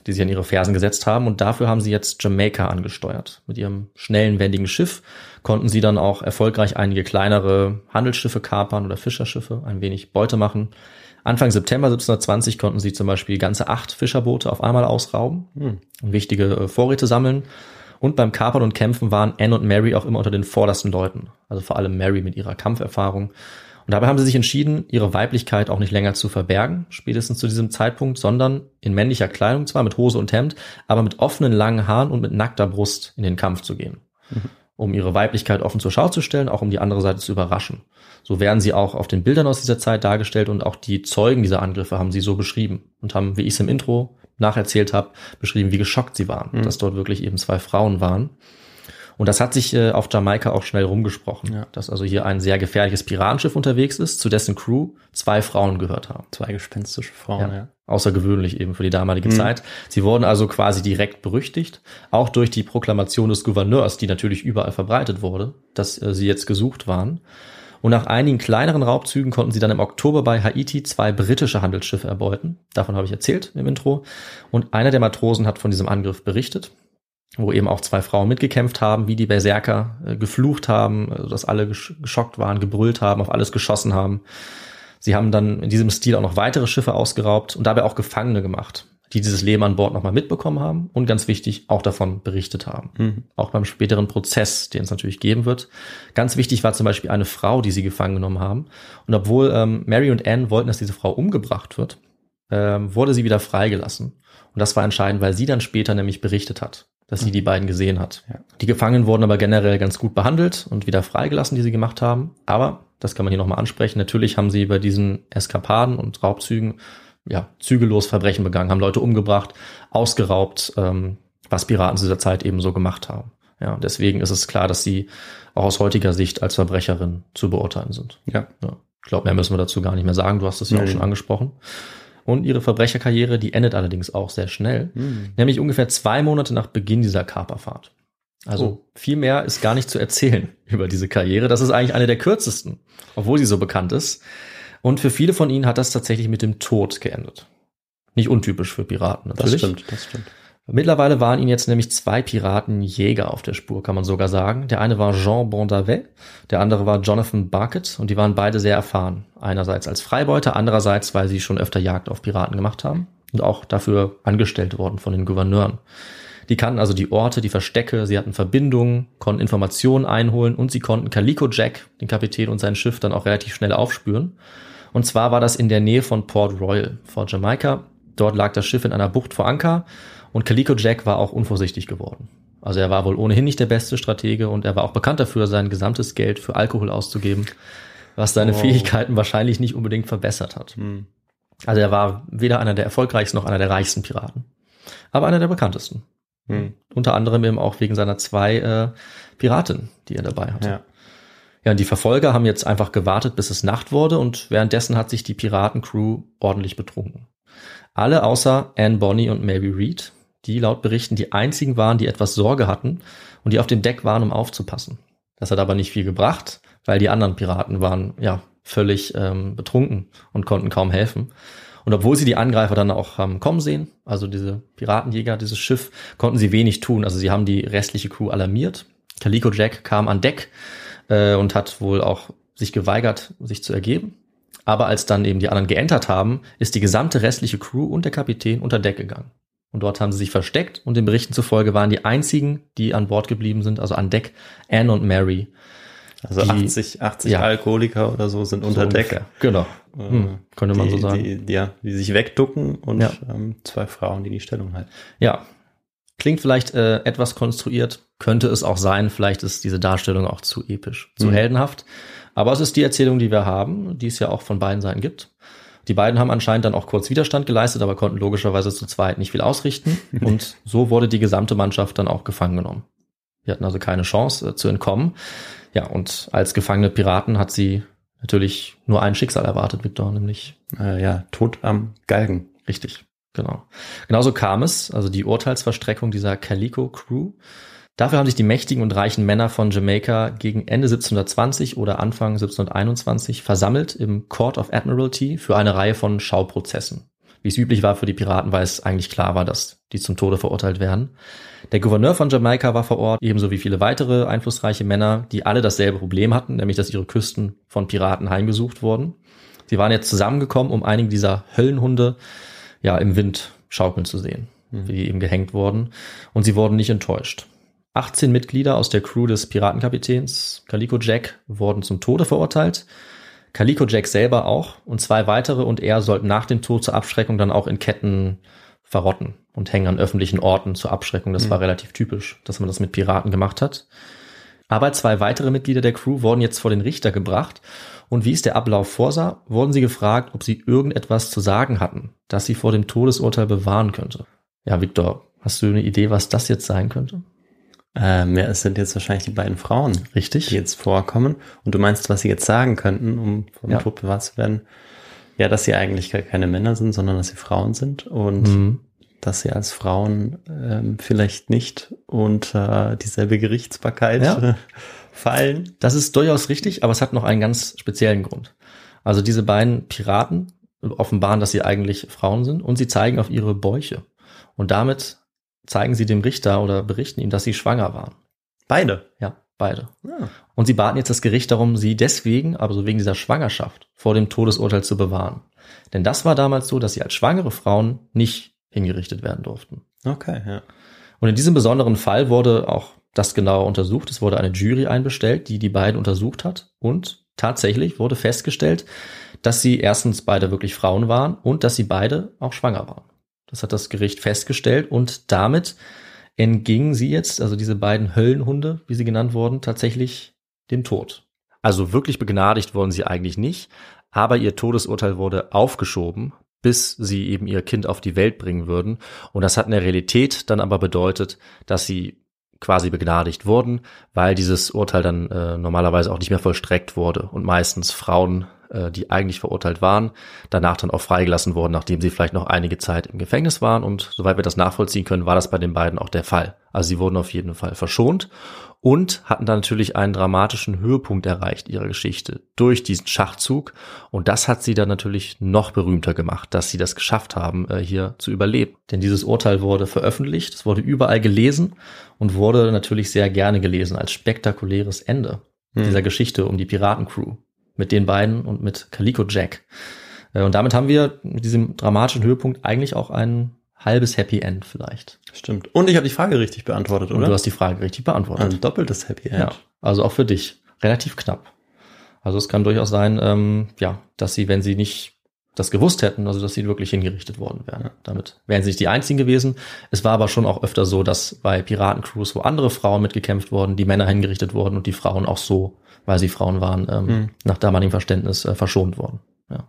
Speaker 3: die sie an ihre Fersen gesetzt haben. Und dafür haben sie jetzt Jamaika angesteuert. Mit ihrem schnellen, wendigen Schiff konnten sie dann auch erfolgreich einige kleinere Handelsschiffe kapern oder Fischerschiffe, ein wenig Beute machen. Anfang September 1720 konnten sie zum Beispiel ganze acht Fischerboote auf einmal ausrauben hm. und wichtige äh, Vorräte sammeln. Und beim Kapern und Kämpfen waren Anne und Mary auch immer unter den vordersten Leuten. Also vor allem Mary mit ihrer Kampferfahrung. Und dabei haben sie sich entschieden, ihre Weiblichkeit auch nicht länger zu verbergen, spätestens zu diesem Zeitpunkt, sondern in männlicher Kleidung zwar, mit Hose und Hemd, aber mit offenen langen Haaren und mit nackter Brust in den Kampf zu gehen. Mhm. Um ihre Weiblichkeit offen zur Schau zu stellen, auch um die andere Seite zu überraschen. So werden sie auch auf den Bildern aus dieser Zeit dargestellt und auch die Zeugen dieser Angriffe haben sie so beschrieben und haben, wie ich es im Intro nacherzählt habe, beschrieben, wie geschockt sie waren, mhm. dass dort wirklich eben zwei Frauen waren. Und das hat sich äh, auf Jamaika auch schnell rumgesprochen, ja. dass also hier ein sehr gefährliches Piratenschiff unterwegs ist, zu dessen Crew zwei Frauen gehört haben.
Speaker 2: Zwei gespenstische Frauen, ja.
Speaker 3: ja. Außergewöhnlich eben für die damalige mhm. Zeit. Sie wurden also quasi direkt berüchtigt, auch durch die Proklamation des Gouverneurs, die natürlich überall verbreitet wurde, dass äh, sie jetzt gesucht waren. Und nach einigen kleineren Raubzügen konnten sie dann im Oktober bei Haiti zwei britische Handelsschiffe erbeuten. Davon habe ich erzählt im Intro. Und einer der Matrosen hat von diesem Angriff berichtet, wo eben auch zwei Frauen mitgekämpft haben, wie die Berserker äh, geflucht haben, also dass alle geschockt waren, gebrüllt haben, auf alles geschossen haben. Sie haben dann in diesem Stil auch noch weitere Schiffe ausgeraubt und dabei auch Gefangene gemacht die dieses Leben an Bord nochmal mitbekommen haben und ganz wichtig auch davon berichtet haben. Mhm. Auch beim späteren Prozess, den es natürlich geben wird. Ganz wichtig war zum Beispiel eine Frau, die sie gefangen genommen haben. Und obwohl ähm, Mary und Anne wollten, dass diese Frau umgebracht wird, ähm, wurde sie wieder freigelassen. Und das war entscheidend, weil sie dann später nämlich berichtet hat, dass sie mhm. die beiden gesehen hat. Ja. Die Gefangenen wurden aber generell ganz gut behandelt und wieder freigelassen, die sie gemacht haben. Aber, das kann man hier nochmal ansprechen, natürlich haben sie bei diesen Eskapaden und Raubzügen ja, zügellos Verbrechen begangen, haben Leute umgebracht, ausgeraubt, ähm, was Piraten zu dieser Zeit eben so gemacht haben. Ja, deswegen ist es klar, dass sie auch aus heutiger Sicht als Verbrecherin zu beurteilen sind. Ja. ja. Ich glaube, mehr müssen wir dazu gar nicht mehr sagen. Du hast es ja auch schon angesprochen. Und ihre Verbrecherkarriere, die endet allerdings auch sehr schnell, mhm. nämlich ungefähr zwei Monate nach Beginn dieser Kaperfahrt. Also
Speaker 2: Oh.
Speaker 3: viel mehr ist gar nicht zu erzählen (laughs) über diese Karriere. Das ist eigentlich eine der kürzesten, obwohl sie so bekannt ist. Und für viele von ihnen hat das tatsächlich mit dem Tod geendet. Nicht untypisch für Piraten
Speaker 2: Das
Speaker 3: natürlich.
Speaker 2: stimmt, das stimmt.
Speaker 3: Mittlerweile waren ihnen jetzt nämlich zwei Piratenjäger auf der Spur, kann man sogar sagen. Der eine war Jean Bondavet, der andere war Jonathan Barkett und die waren beide sehr erfahren. Einerseits als Freibeuter, andererseits, weil sie schon öfter Jagd auf Piraten gemacht haben und auch dafür angestellt worden von den Gouverneuren. Die kannten also die Orte, die Verstecke, sie hatten Verbindungen, konnten Informationen einholen und sie konnten Calico Jack, den Kapitän und sein Schiff, dann auch relativ schnell aufspüren. Und zwar war das in der Nähe von Port Royal vor Jamaika. Dort lag das Schiff in einer Bucht vor Anker und Calico Jack war auch unvorsichtig geworden. Also er war wohl ohnehin nicht der beste Stratege und er war auch bekannt dafür, sein gesamtes Geld für Alkohol auszugeben, was seine
Speaker 2: Oh.
Speaker 3: Fähigkeiten wahrscheinlich nicht unbedingt verbessert hat.
Speaker 2: Hm.
Speaker 3: Also er war weder einer der erfolgreichsten noch einer der reichsten Piraten, aber einer der bekanntesten.
Speaker 2: Hm.
Speaker 3: Unter anderem eben auch wegen seiner zwei äh, Piraten, die er dabei hatte.
Speaker 2: Ja.
Speaker 3: Ja, und die Verfolger haben jetzt einfach gewartet, bis es Nacht wurde und währenddessen hat sich die Piratencrew ordentlich betrunken. Alle außer Anne Bonny und Mary Read, die laut Berichten die einzigen waren, die etwas Sorge hatten und die auf dem Deck waren, um aufzupassen. Das hat aber nicht viel gebracht, weil die anderen Piraten waren ja völlig ähm, betrunken und konnten kaum helfen. Und obwohl sie die Angreifer dann auch haben kommen sehen, also diese Piratenjäger, dieses Schiff, konnten sie wenig tun. Also sie haben die restliche Crew alarmiert. Calico Jack kam an Deck äh, und hat wohl auch sich geweigert, sich zu ergeben. Aber als dann eben die anderen geentert haben, ist die gesamte restliche Crew und der Kapitän unter Deck gegangen. Und dort haben sie sich versteckt und den Berichten zufolge waren die einzigen, die an Bord geblieben sind, also an Deck, Anne und Mary.
Speaker 2: Also
Speaker 3: Die-
Speaker 2: 80, 80
Speaker 3: ja.
Speaker 2: Alkoholiker oder so sind unter
Speaker 3: So
Speaker 2: Deck.
Speaker 3: ungefähr. Genau.
Speaker 2: Äh,
Speaker 3: Hm, könnte man
Speaker 2: die,
Speaker 3: so sagen.
Speaker 2: Die, die, ja, die sich wegducken und
Speaker 3: Ja.
Speaker 2: ähm, zwei Frauen, die die Stellung halten.
Speaker 3: Ja. Klingt vielleicht äh, etwas konstruiert, könnte es auch sein. Vielleicht ist diese Darstellung auch zu episch, zu
Speaker 2: Mhm.
Speaker 3: heldenhaft. Aber es ist die Erzählung, die wir haben, die es ja auch von beiden Seiten gibt. Die beiden haben anscheinend dann auch kurz Widerstand geleistet, aber konnten logischerweise zu zweit nicht viel ausrichten. Und so wurde die gesamte Mannschaft dann auch gefangen genommen. Die hatten also keine Chance äh, zu entkommen. Ja, und als gefangene Piraten hat sie natürlich nur ein Schicksal erwartet, Victor, nämlich
Speaker 2: Äh, ja, Tod am Galgen.
Speaker 3: Richtig, genau. Genauso kam es, also die Urteilsverstreckung dieser Calico Crew. Dafür haben sich die mächtigen und reichen Männer von Jamaika gegen Ende 1720 oder Anfang 1721 versammelt im Court of Admiralty für eine Reihe von Schauprozessen. Wie es üblich war für die Piraten, weil es eigentlich klar war, dass die zum Tode verurteilt werden. Der Gouverneur von Jamaika war vor Ort, ebenso wie viele weitere einflussreiche Männer, die alle dasselbe Problem hatten, nämlich dass ihre Küsten von Piraten heimgesucht wurden. Sie waren jetzt zusammengekommen, um einige dieser Höllenhunde ja im Wind schaukeln zu sehen, wie die eben gehängt wurden. Und sie wurden nicht enttäuscht. 18 Mitglieder aus der Crew des Piratenkapitäns Calico Jack wurden zum Tode verurteilt. Calico Jack selber auch und zwei weitere und er sollten nach dem Tod zur Abschreckung dann auch in Ketten verrotten und hängen an öffentlichen Orten zur Abschreckung. Das war relativ typisch, dass man das mit Piraten gemacht hat. Aber zwei weitere Mitglieder der Crew wurden jetzt vor den Richter gebracht und wie es der Ablauf vorsah, wurden sie gefragt, ob sie irgendetwas zu sagen hatten, das sie vor dem Todesurteil bewahren könnte. Ja, Victor, hast du eine Idee, was das jetzt sein könnte?
Speaker 2: Ähm, ja, es sind jetzt wahrscheinlich die beiden Frauen,
Speaker 3: Richtig?
Speaker 2: die jetzt vorkommen. Und du meinst, was sie jetzt sagen könnten, um vom
Speaker 3: Ja.
Speaker 2: Tod bewahrt zu werden? Ja, dass sie eigentlich gar keine Männer sind, sondern dass sie Frauen sind und
Speaker 3: Mhm.
Speaker 2: dass sie als Frauen ähm, vielleicht nicht unter dieselbe Gerichtsbarkeit
Speaker 3: Ja. (laughs)
Speaker 2: fallen.
Speaker 3: Das ist durchaus richtig, aber es hat noch einen ganz speziellen Grund. Also diese beiden Piraten offenbaren, dass sie eigentlich Frauen sind und sie zeigen auf ihre Bäuche. Und damit zeigen sie dem Richter oder berichten ihm, dass sie schwanger waren.
Speaker 2: Beide.
Speaker 3: Ja, beide.
Speaker 2: Ja.
Speaker 3: Und sie baten jetzt das Gericht darum, sie deswegen, also wegen dieser Schwangerschaft, vor dem Todesurteil zu bewahren. Denn das war damals so, dass sie als schwangere Frauen nicht hingerichtet werden durften.
Speaker 2: Okay, ja.
Speaker 3: Und in diesem besonderen Fall wurde auch das genauer untersucht. Es wurde eine Jury einbestellt, die die beiden untersucht hat. Und tatsächlich wurde festgestellt, dass sie erstens beide wirklich Frauen waren und dass sie beide auch schwanger waren. Das hat das Gericht festgestellt und damit entgingen sie jetzt, also diese beiden Höllenhunde, wie sie genannt wurden, tatsächlich dem Tod. Also wirklich begnadigt wurden sie eigentlich nicht, aber ihr Todesurteil wurde aufgeschoben, bis sie eben ihr Kind auf die Welt bringen würden. Und das hat in der Realität dann aber bedeutet, dass sie quasi begnadigt wurden, weil dieses Urteil dann äh, normalerweise auch nicht mehr vollstreckt wurde und meistens Frauen äh, die eigentlich verurteilt waren, danach dann auch freigelassen wurden, nachdem sie vielleicht noch einige Zeit im Gefängnis waren. Und soweit wir das nachvollziehen können, war das bei den beiden auch der Fall. Also sie wurden auf jeden Fall verschont und hatten dann natürlich einen dramatischen Höhepunkt erreicht ihrer Geschichte durch diesen Schachzug. Und das hat sie dann natürlich noch berühmter gemacht, dass sie das geschafft haben, äh, hier zu überleben. Denn dieses Urteil wurde veröffentlicht, es wurde überall gelesen und wurde natürlich sehr gerne gelesen als spektakuläres Ende hm. dieser Geschichte um die Piratencrew mit den beiden und mit Calico Jack. Äh, und damit haben wir mit diesem dramatischen Höhepunkt eigentlich auch ein halbes Happy End vielleicht.
Speaker 2: Stimmt. Und ich habe die Frage richtig beantwortet, oder?
Speaker 3: Und du hast die Frage richtig beantwortet.
Speaker 2: Ein doppeltes Happy End.
Speaker 3: Ja, also auch für dich. Relativ knapp. Also es kann durchaus sein, ähm, ja, dass sie, wenn sie nicht das gewusst hätten, also dass sie wirklich hingerichtet worden wären. Damit wären sie nicht die einzigen gewesen. Es war aber schon auch öfter so, dass bei Piratencrews, wo andere Frauen mitgekämpft wurden, die Männer hingerichtet wurden und die Frauen auch so, weil sie Frauen waren, ähm, mhm. nach damaligem Verständnis äh, verschont wurden. Ja.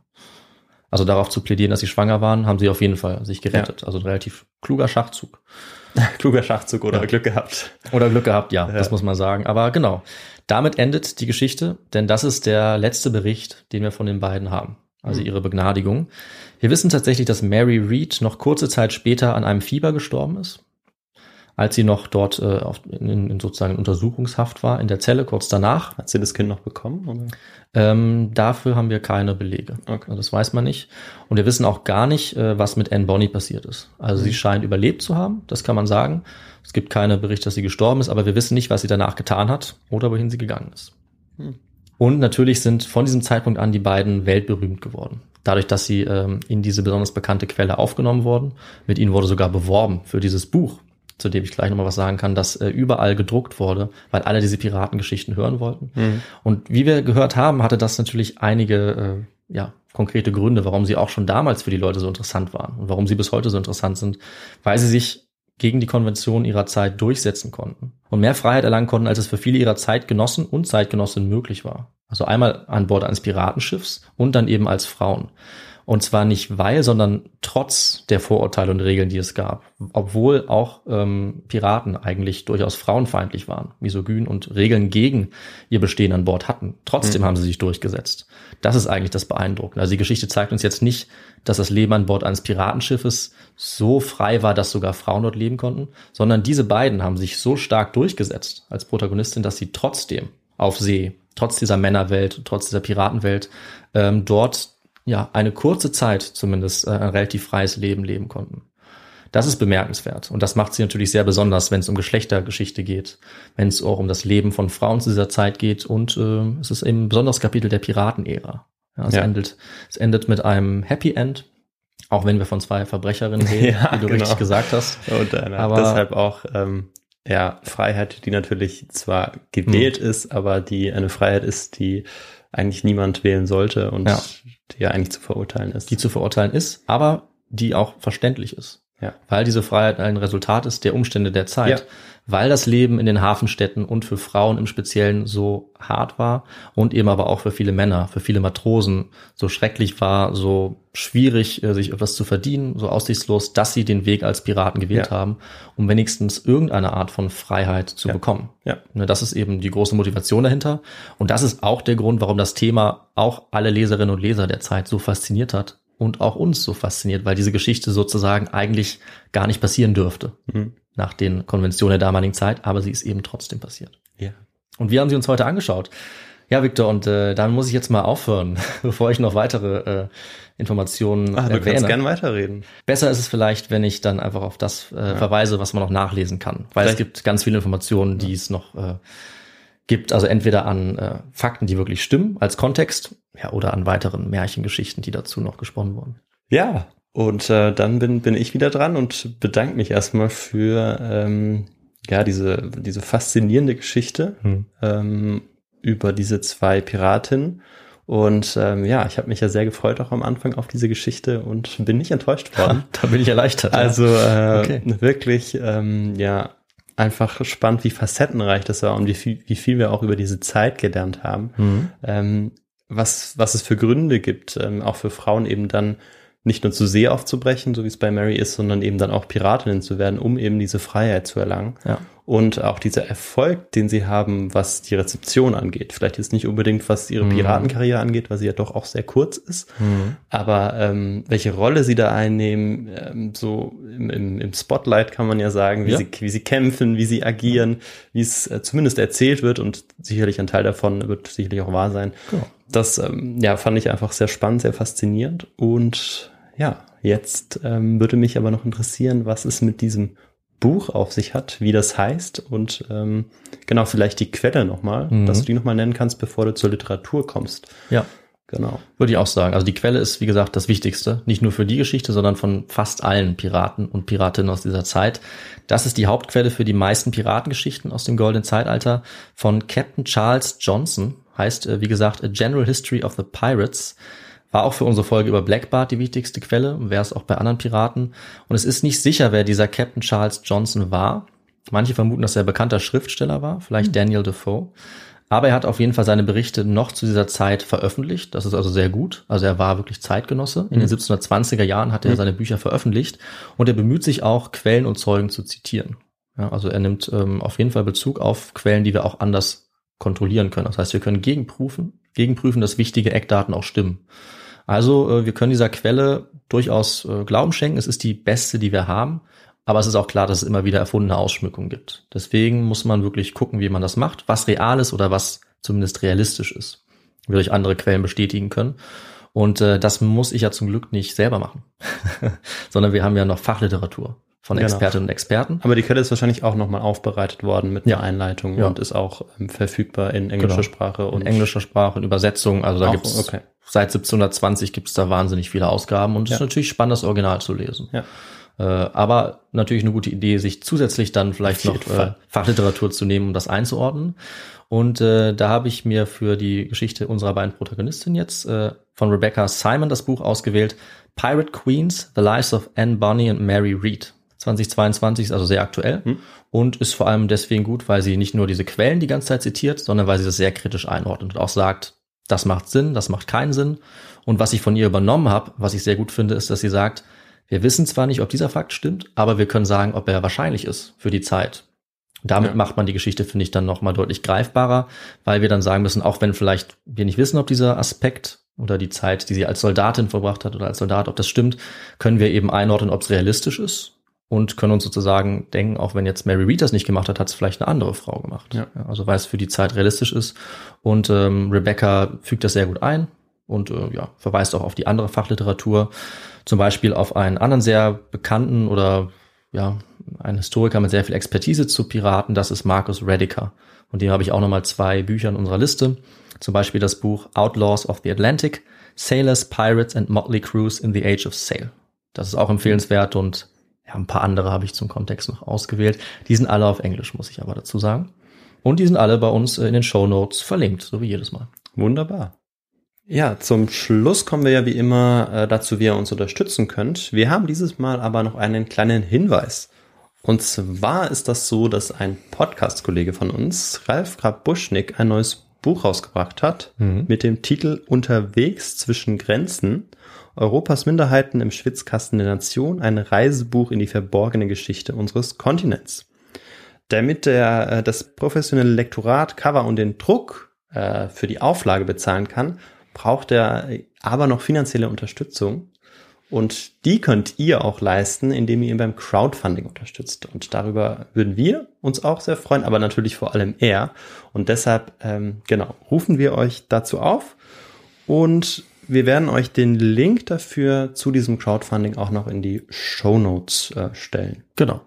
Speaker 3: Also darauf zu plädieren, dass sie schwanger waren, haben sie auf jeden Fall sich gerettet. Ja. Also ein relativ kluger Schachzug. (laughs)
Speaker 2: kluger Schachzug oder ja. Glück gehabt.
Speaker 3: Oder Glück gehabt, ja, ja, das muss man sagen. Aber genau, damit endet die Geschichte, denn das ist der letzte Bericht, den wir von den beiden haben. Also ihre Begnadigung. Wir wissen tatsächlich, dass Mary Reed noch kurze Zeit später an einem Fieber gestorben ist als sie noch dort äh, auf, in, in sozusagen Untersuchungshaft war, in der Zelle kurz danach.
Speaker 2: Hat sie das Kind noch bekommen?
Speaker 3: Ähm, dafür haben wir keine Belege. Okay. Also das weiß man nicht. Und wir wissen auch gar nicht, äh, was mit Anne Bonny passiert ist. Also mhm. sie scheint überlebt zu haben, das kann man sagen. Es gibt keine Berichte, dass sie gestorben ist, aber wir wissen nicht, was sie danach getan hat oder wohin sie gegangen ist. Mhm. Und natürlich sind von diesem Zeitpunkt an die beiden weltberühmt geworden. Dadurch, dass sie ähm, in diese besonders bekannte Quelle aufgenommen wurden. Mit ihnen wurde sogar beworben für dieses Buch, zu dem ich gleich nochmal was sagen kann, das äh, überall gedruckt wurde, weil alle diese Piratengeschichten hören wollten. Mhm. Und wie wir gehört haben, hatte das natürlich einige äh, ja, konkrete Gründe, warum sie auch schon damals für die Leute so interessant waren und warum sie bis heute so interessant sind, weil sie sich gegen die Konvention ihrer Zeit durchsetzen konnten und mehr Freiheit erlangen konnten, als es für viele ihrer Zeitgenossen und Zeitgenossinnen möglich war. Also einmal an Bord eines Piratenschiffs und dann eben als Frauen. Und zwar nicht weil, sondern trotz der Vorurteile und Regeln, die es gab. Obwohl auch ähm, Piraten eigentlich durchaus frauenfeindlich waren, misogyn und Regeln gegen ihr Bestehen an Bord hatten. Trotzdem mhm. haben sie sich durchgesetzt. Das ist eigentlich das Beeindruckende. Also die Geschichte zeigt uns jetzt nicht, dass das Leben an Bord eines Piratenschiffes so frei war, dass sogar Frauen dort leben konnten, sondern diese beiden haben sich so stark durchgesetzt als Protagonistin, dass sie trotzdem auf See, trotz dieser Männerwelt, trotz dieser Piratenwelt, ähm, dort ja, eine kurze Zeit zumindest äh, ein relativ freies Leben leben konnten. Das ist bemerkenswert. Und das macht sie natürlich sehr besonders, wenn es um Geschlechtergeschichte geht, wenn es auch um das Leben von Frauen zu dieser Zeit geht. Und äh, es ist eben ein besonderes Kapitel der Piratenära. Ja, es, ja. endet, es endet mit einem Happy End, auch wenn wir von zwei Verbrecherinnen reden, (laughs) ja, wie du genau. richtig gesagt hast.
Speaker 2: Und äh, aber deshalb auch ähm, ja Freiheit, die natürlich zwar gewählt mh. ist, aber die eine Freiheit ist, die eigentlich niemand wählen sollte und ja. die ja eigentlich zu verurteilen ist.
Speaker 3: Die zu verurteilen ist, aber die auch verständlich ist. Ja. Weil diese Freiheit ein Resultat ist der Umstände der Zeit. Ja. Weil das Leben in den Hafenstädten und für Frauen im Speziellen so hart war und eben aber auch für viele Männer, für viele Matrosen so schrecklich war, so schwierig, äh, sich etwas zu verdienen, so aussichtslos, dass sie den Weg als Piraten gewählt ja. haben, um wenigstens irgendeine Art von Freiheit zu bekommen. Ja. Ne, das ist eben die große Motivation dahinter. Und das ist auch der Grund, warum das Thema auch alle Leserinnen und Leser der Zeit so fasziniert hat, und auch uns so fasziniert, weil diese Geschichte sozusagen eigentlich gar nicht passieren dürfte mhm. nach den Konventionen der damaligen Zeit, aber sie ist eben trotzdem passiert. Ja. Und wir haben sie uns heute angeschaut. Ja, Victor, und äh, dann muss ich jetzt mal aufhören, (laughs) bevor ich noch weitere äh, Informationen
Speaker 2: Ach, du erwähne. kannst gern weiterreden.
Speaker 3: Besser ist es vielleicht, wenn ich dann einfach auf das äh, ja. verweise, was man noch nachlesen kann, weil vielleicht. es gibt ganz viele Informationen, die ja. es noch äh, gibt, also entweder an äh, Fakten, die wirklich stimmen als Kontext, ja, oder an weiteren Märchengeschichten, die dazu noch gesponnen wurden.
Speaker 2: Ja, und äh, dann bin, bin ich wieder dran und bedanke mich erstmal für ähm, ja diese, diese faszinierende Geschichte hm. ähm, über diese zwei Piratinnen. Und ähm, ja, ich habe mich ja sehr gefreut auch am Anfang auf diese Geschichte und bin nicht enttäuscht worden. (laughs)
Speaker 3: da bin ich erleichtert.
Speaker 2: Also äh, okay. wirklich, ähm, ja, einfach spannend, wie facettenreich das war und wie viel, wie viel wir auch über diese Zeit gelernt haben. Mhm. Ähm, was, was es für Gründe gibt, ähm, auch für Frauen eben dann nicht nur zu See aufzubrechen, so wie es bei Mary ist, sondern eben dann auch Piratinnen zu werden, um eben diese Freiheit zu erlangen.
Speaker 3: Ja.
Speaker 2: Und auch dieser Erfolg, den sie haben, was die Rezeption angeht. Vielleicht jetzt nicht unbedingt, was ihre Piratenkarriere angeht, weil sie ja doch auch sehr kurz ist. Aber ähm, welche Rolle sie da einnehmen, ähm, so im, im, im Spotlight kann man ja sagen, wie,
Speaker 3: Ja.
Speaker 2: sie, wie sie kämpfen, wie sie agieren, wie es äh, zumindest erzählt wird und sicherlich ein Teil davon wird sicherlich auch wahr sein.
Speaker 3: Genau.
Speaker 2: Das ähm, ja, fand ich einfach sehr spannend, sehr faszinierend. Und ja, jetzt ähm, würde mich aber noch interessieren, was es mit diesem Buch auf sich hat, wie das heißt und ähm, genau, vielleicht die Quelle nochmal,
Speaker 3: Mhm.
Speaker 2: dass du die nochmal nennen kannst, bevor du zur Literatur kommst.
Speaker 3: Ja.
Speaker 2: Genau.
Speaker 3: Würde ich auch sagen. Also die Quelle ist, wie gesagt, das Wichtigste. Nicht nur für die Geschichte, sondern von fast allen Piraten und Piratinnen aus dieser Zeit. Das ist die Hauptquelle für die meisten Piratengeschichten aus dem Goldenen Zeitalter von Captain Charles Johnson. Heißt, äh, wie gesagt, A General History of the Pirates. War auch für unsere Folge über Blackbart die wichtigste Quelle, wäre es auch bei anderen Piraten. Und es ist nicht sicher, wer dieser Captain Charles Johnson war. Manche vermuten, dass er bekannter Schriftsteller war, vielleicht Daniel Defoe. Aber er hat auf jeden Fall seine Berichte noch zu dieser Zeit veröffentlicht. Das ist also sehr gut. Also er war wirklich Zeitgenosse. In den 1720er Jahren hat er seine Bücher veröffentlicht und er bemüht sich auch, Quellen und Zeugen zu zitieren. Ja, also er nimmt ähm, auf jeden Fall Bezug auf Quellen, die wir auch anders kontrollieren können. Das heißt, wir können gegenprüfen, gegenprüfen, dass wichtige Eckdaten auch stimmen. Also äh, wir können dieser Quelle durchaus äh, Glauben schenken. Es ist die beste, die wir haben. Aber es ist auch klar, dass es immer wieder erfundene Ausschmückungen gibt. Deswegen muss man wirklich gucken, wie man das macht, was real ist oder was zumindest realistisch ist. Wir durch andere Quellen bestätigen können. Und äh, das muss ich ja zum Glück nicht selber machen, (laughs) sondern wir haben ja noch Fachliteratur von
Speaker 2: Genau.
Speaker 3: Expertinnen und Experten.
Speaker 2: Aber die Quelle ist wahrscheinlich auch nochmal aufbereitet worden mit
Speaker 3: Ja.
Speaker 2: einer Einleitung
Speaker 3: Ja.
Speaker 2: und ist auch ähm, verfügbar in englischer
Speaker 3: Genau.
Speaker 2: Sprache und
Speaker 3: in englischer Sprache, in Übersetzung. Also da
Speaker 2: Auch,
Speaker 3: gibt's
Speaker 2: okay.
Speaker 3: Seit 1720 gibt's da wahnsinnig viele Ausgaben und es
Speaker 2: Ja.
Speaker 3: ist natürlich spannend, das Original zu lesen.
Speaker 2: Ja.
Speaker 3: Äh, aber natürlich eine gute Idee, sich zusätzlich dann vielleicht noch äh. Fachliteratur zu nehmen, um das einzuordnen. Und äh, da habe ich mir für die Geschichte unserer beiden Protagonistinnen jetzt äh, von Rebecca Simon das Buch ausgewählt. Pirate Queens, The Lives of Anne Bonny and Mary Read. 2022 ist also sehr aktuell und ist vor allem deswegen gut, weil sie nicht nur diese Quellen die ganze Zeit zitiert, sondern weil sie das sehr kritisch einordnet und auch sagt, das macht Sinn, das macht keinen Sinn. Und was ich von ihr übernommen habe, was ich sehr gut finde, ist, dass sie sagt, wir wissen zwar nicht, ob dieser Fakt stimmt, aber wir können sagen, ob er wahrscheinlich ist für die Zeit. Damit
Speaker 2: Ja.
Speaker 3: macht man die Geschichte, finde ich, dann nochmal deutlich greifbarer, weil wir dann sagen müssen, auch wenn vielleicht wir nicht wissen, ob dieser Aspekt oder die Zeit, die sie als Soldatin verbracht hat oder als Soldat, ob das stimmt, können wir eben einordnen, ob es realistisch ist und können uns sozusagen denken, auch wenn jetzt Mary Read das nicht gemacht hat, hat es vielleicht eine andere Frau gemacht.
Speaker 2: Ja.
Speaker 3: also weil es für die Zeit realistisch ist. Und ähm, Rebecca fügt das sehr gut ein und äh, ja, verweist auch auf die andere Fachliteratur, zum Beispiel auf einen anderen sehr bekannten oder ja, einen Historiker mit sehr viel Expertise zu Piraten, das ist Marcus Rediker. Und dem habe ich auch nochmal zwei Bücher in unserer Liste. Zum Beispiel das Buch Outlaws of the Atlantic, Sailors, Pirates and Motley Crews in the Age of Sail. Das ist auch empfehlenswert und ja, ein paar andere habe ich zum Kontext noch ausgewählt. Die sind alle auf Englisch, muss ich aber dazu sagen. Und die sind alle bei uns äh, in den Show Notes verlinkt, so wie jedes Mal.
Speaker 2: Wunderbar. Ja, zum Schluss kommen wir ja wie immer äh, dazu, wie ihr uns unterstützen könnt. Wir haben dieses Mal aber noch einen kleinen Hinweis. Und zwar ist das so, dass ein Podcast-Kollege von uns, Ralf Grab-Buschnick, ein neues Buch rausgebracht hat mit dem Titel Unterwegs zwischen Grenzen. Europas Minderheiten im Schwitzkasten der Nation, ein Reisebuch in die verborgene Geschichte unseres Kontinents. Damit er äh, das professionelle Lektorat, Cover und den Druck äh, für die Auflage bezahlen kann, braucht er aber noch finanzielle Unterstützung. Und die könnt ihr auch leisten, indem ihr ihn beim Crowdfunding unterstützt. Und darüber würden wir uns auch sehr freuen, aber natürlich vor allem er. Und deshalb, ähm, genau, rufen wir euch dazu auf. Und wir werden euch den Link dafür zu diesem Crowdfunding auch noch in die Show Notes äh, stellen.
Speaker 3: Genau.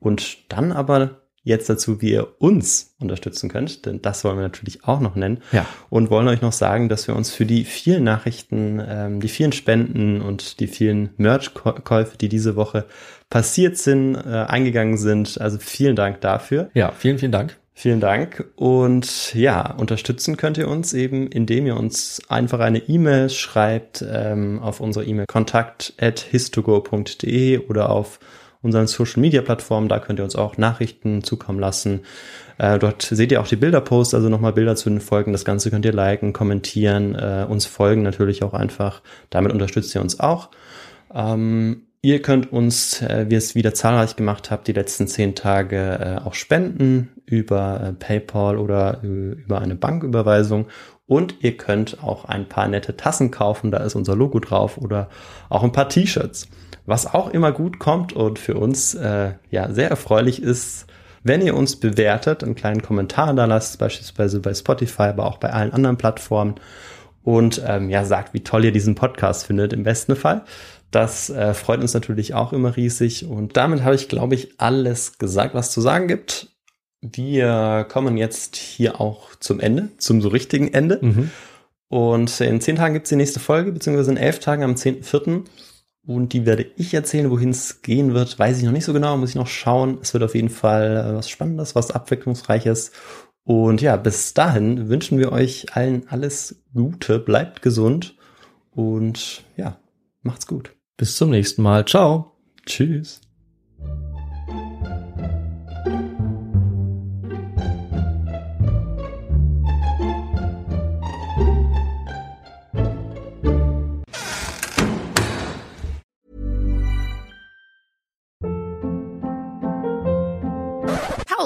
Speaker 2: Und dann aber jetzt dazu, wie ihr uns unterstützen könnt, denn das wollen wir natürlich auch noch nennen.
Speaker 3: Ja.
Speaker 2: Und wollen euch noch sagen, dass wir uns für die vielen Nachrichten, ähm, die vielen Spenden und die vielen Merch-Käufe, die diese Woche passiert sind, äh, eingegangen sind. Also vielen Dank dafür.
Speaker 3: Ja, vielen, vielen Dank.
Speaker 2: Vielen Dank. Und ja, unterstützen könnt ihr uns eben, indem ihr uns einfach eine E-Mail schreibt ähm, auf unsere E-Mail kontakt at histogo.de oder auf unseren Social-Media-Plattformen. Da könnt ihr uns auch Nachrichten zukommen lassen. Äh, dort seht ihr auch die Bilderposts, also nochmal Bilder zu den Folgen. Das Ganze könnt ihr liken, kommentieren, äh, uns folgen natürlich auch einfach. Damit unterstützt ihr uns auch. Ähm, Ihr könnt uns, äh, wie es wieder zahlreich gemacht habt, die letzten zehn Tage äh, auch spenden über äh, PayPal oder äh, über eine Banküberweisung. Und ihr könnt auch ein paar nette Tassen kaufen, da ist unser Logo drauf oder auch ein paar T-Shirts. Was auch immer gut kommt und für uns äh, ja sehr erfreulich ist, wenn ihr uns bewertet, einen kleinen Kommentar da lasst, beispielsweise bei Spotify, aber auch bei allen anderen Plattformen und ähm, ja sagt, wie toll ihr diesen Podcast findet im besten Fall. Das äh, freut uns natürlich auch immer riesig. Und damit habe ich, glaube ich, alles gesagt, was zu sagen gibt. Wir kommen jetzt hier auch zum Ende, zum so richtigen Ende. Mhm. Und in zehn Tagen gibt es die nächste Folge, beziehungsweise in elf Tagen am 10.4. Und die werde ich erzählen, wohin es gehen wird, weiß ich noch nicht so genau, muss ich noch schauen. Es wird auf jeden Fall äh, was Spannendes, was Abwechslungsreiches. Und ja, bis dahin wünschen wir euch allen alles Gute, bleibt gesund und ja, macht's gut.
Speaker 3: Bis zum nächsten Mal. Ciao.
Speaker 2: Tschüss.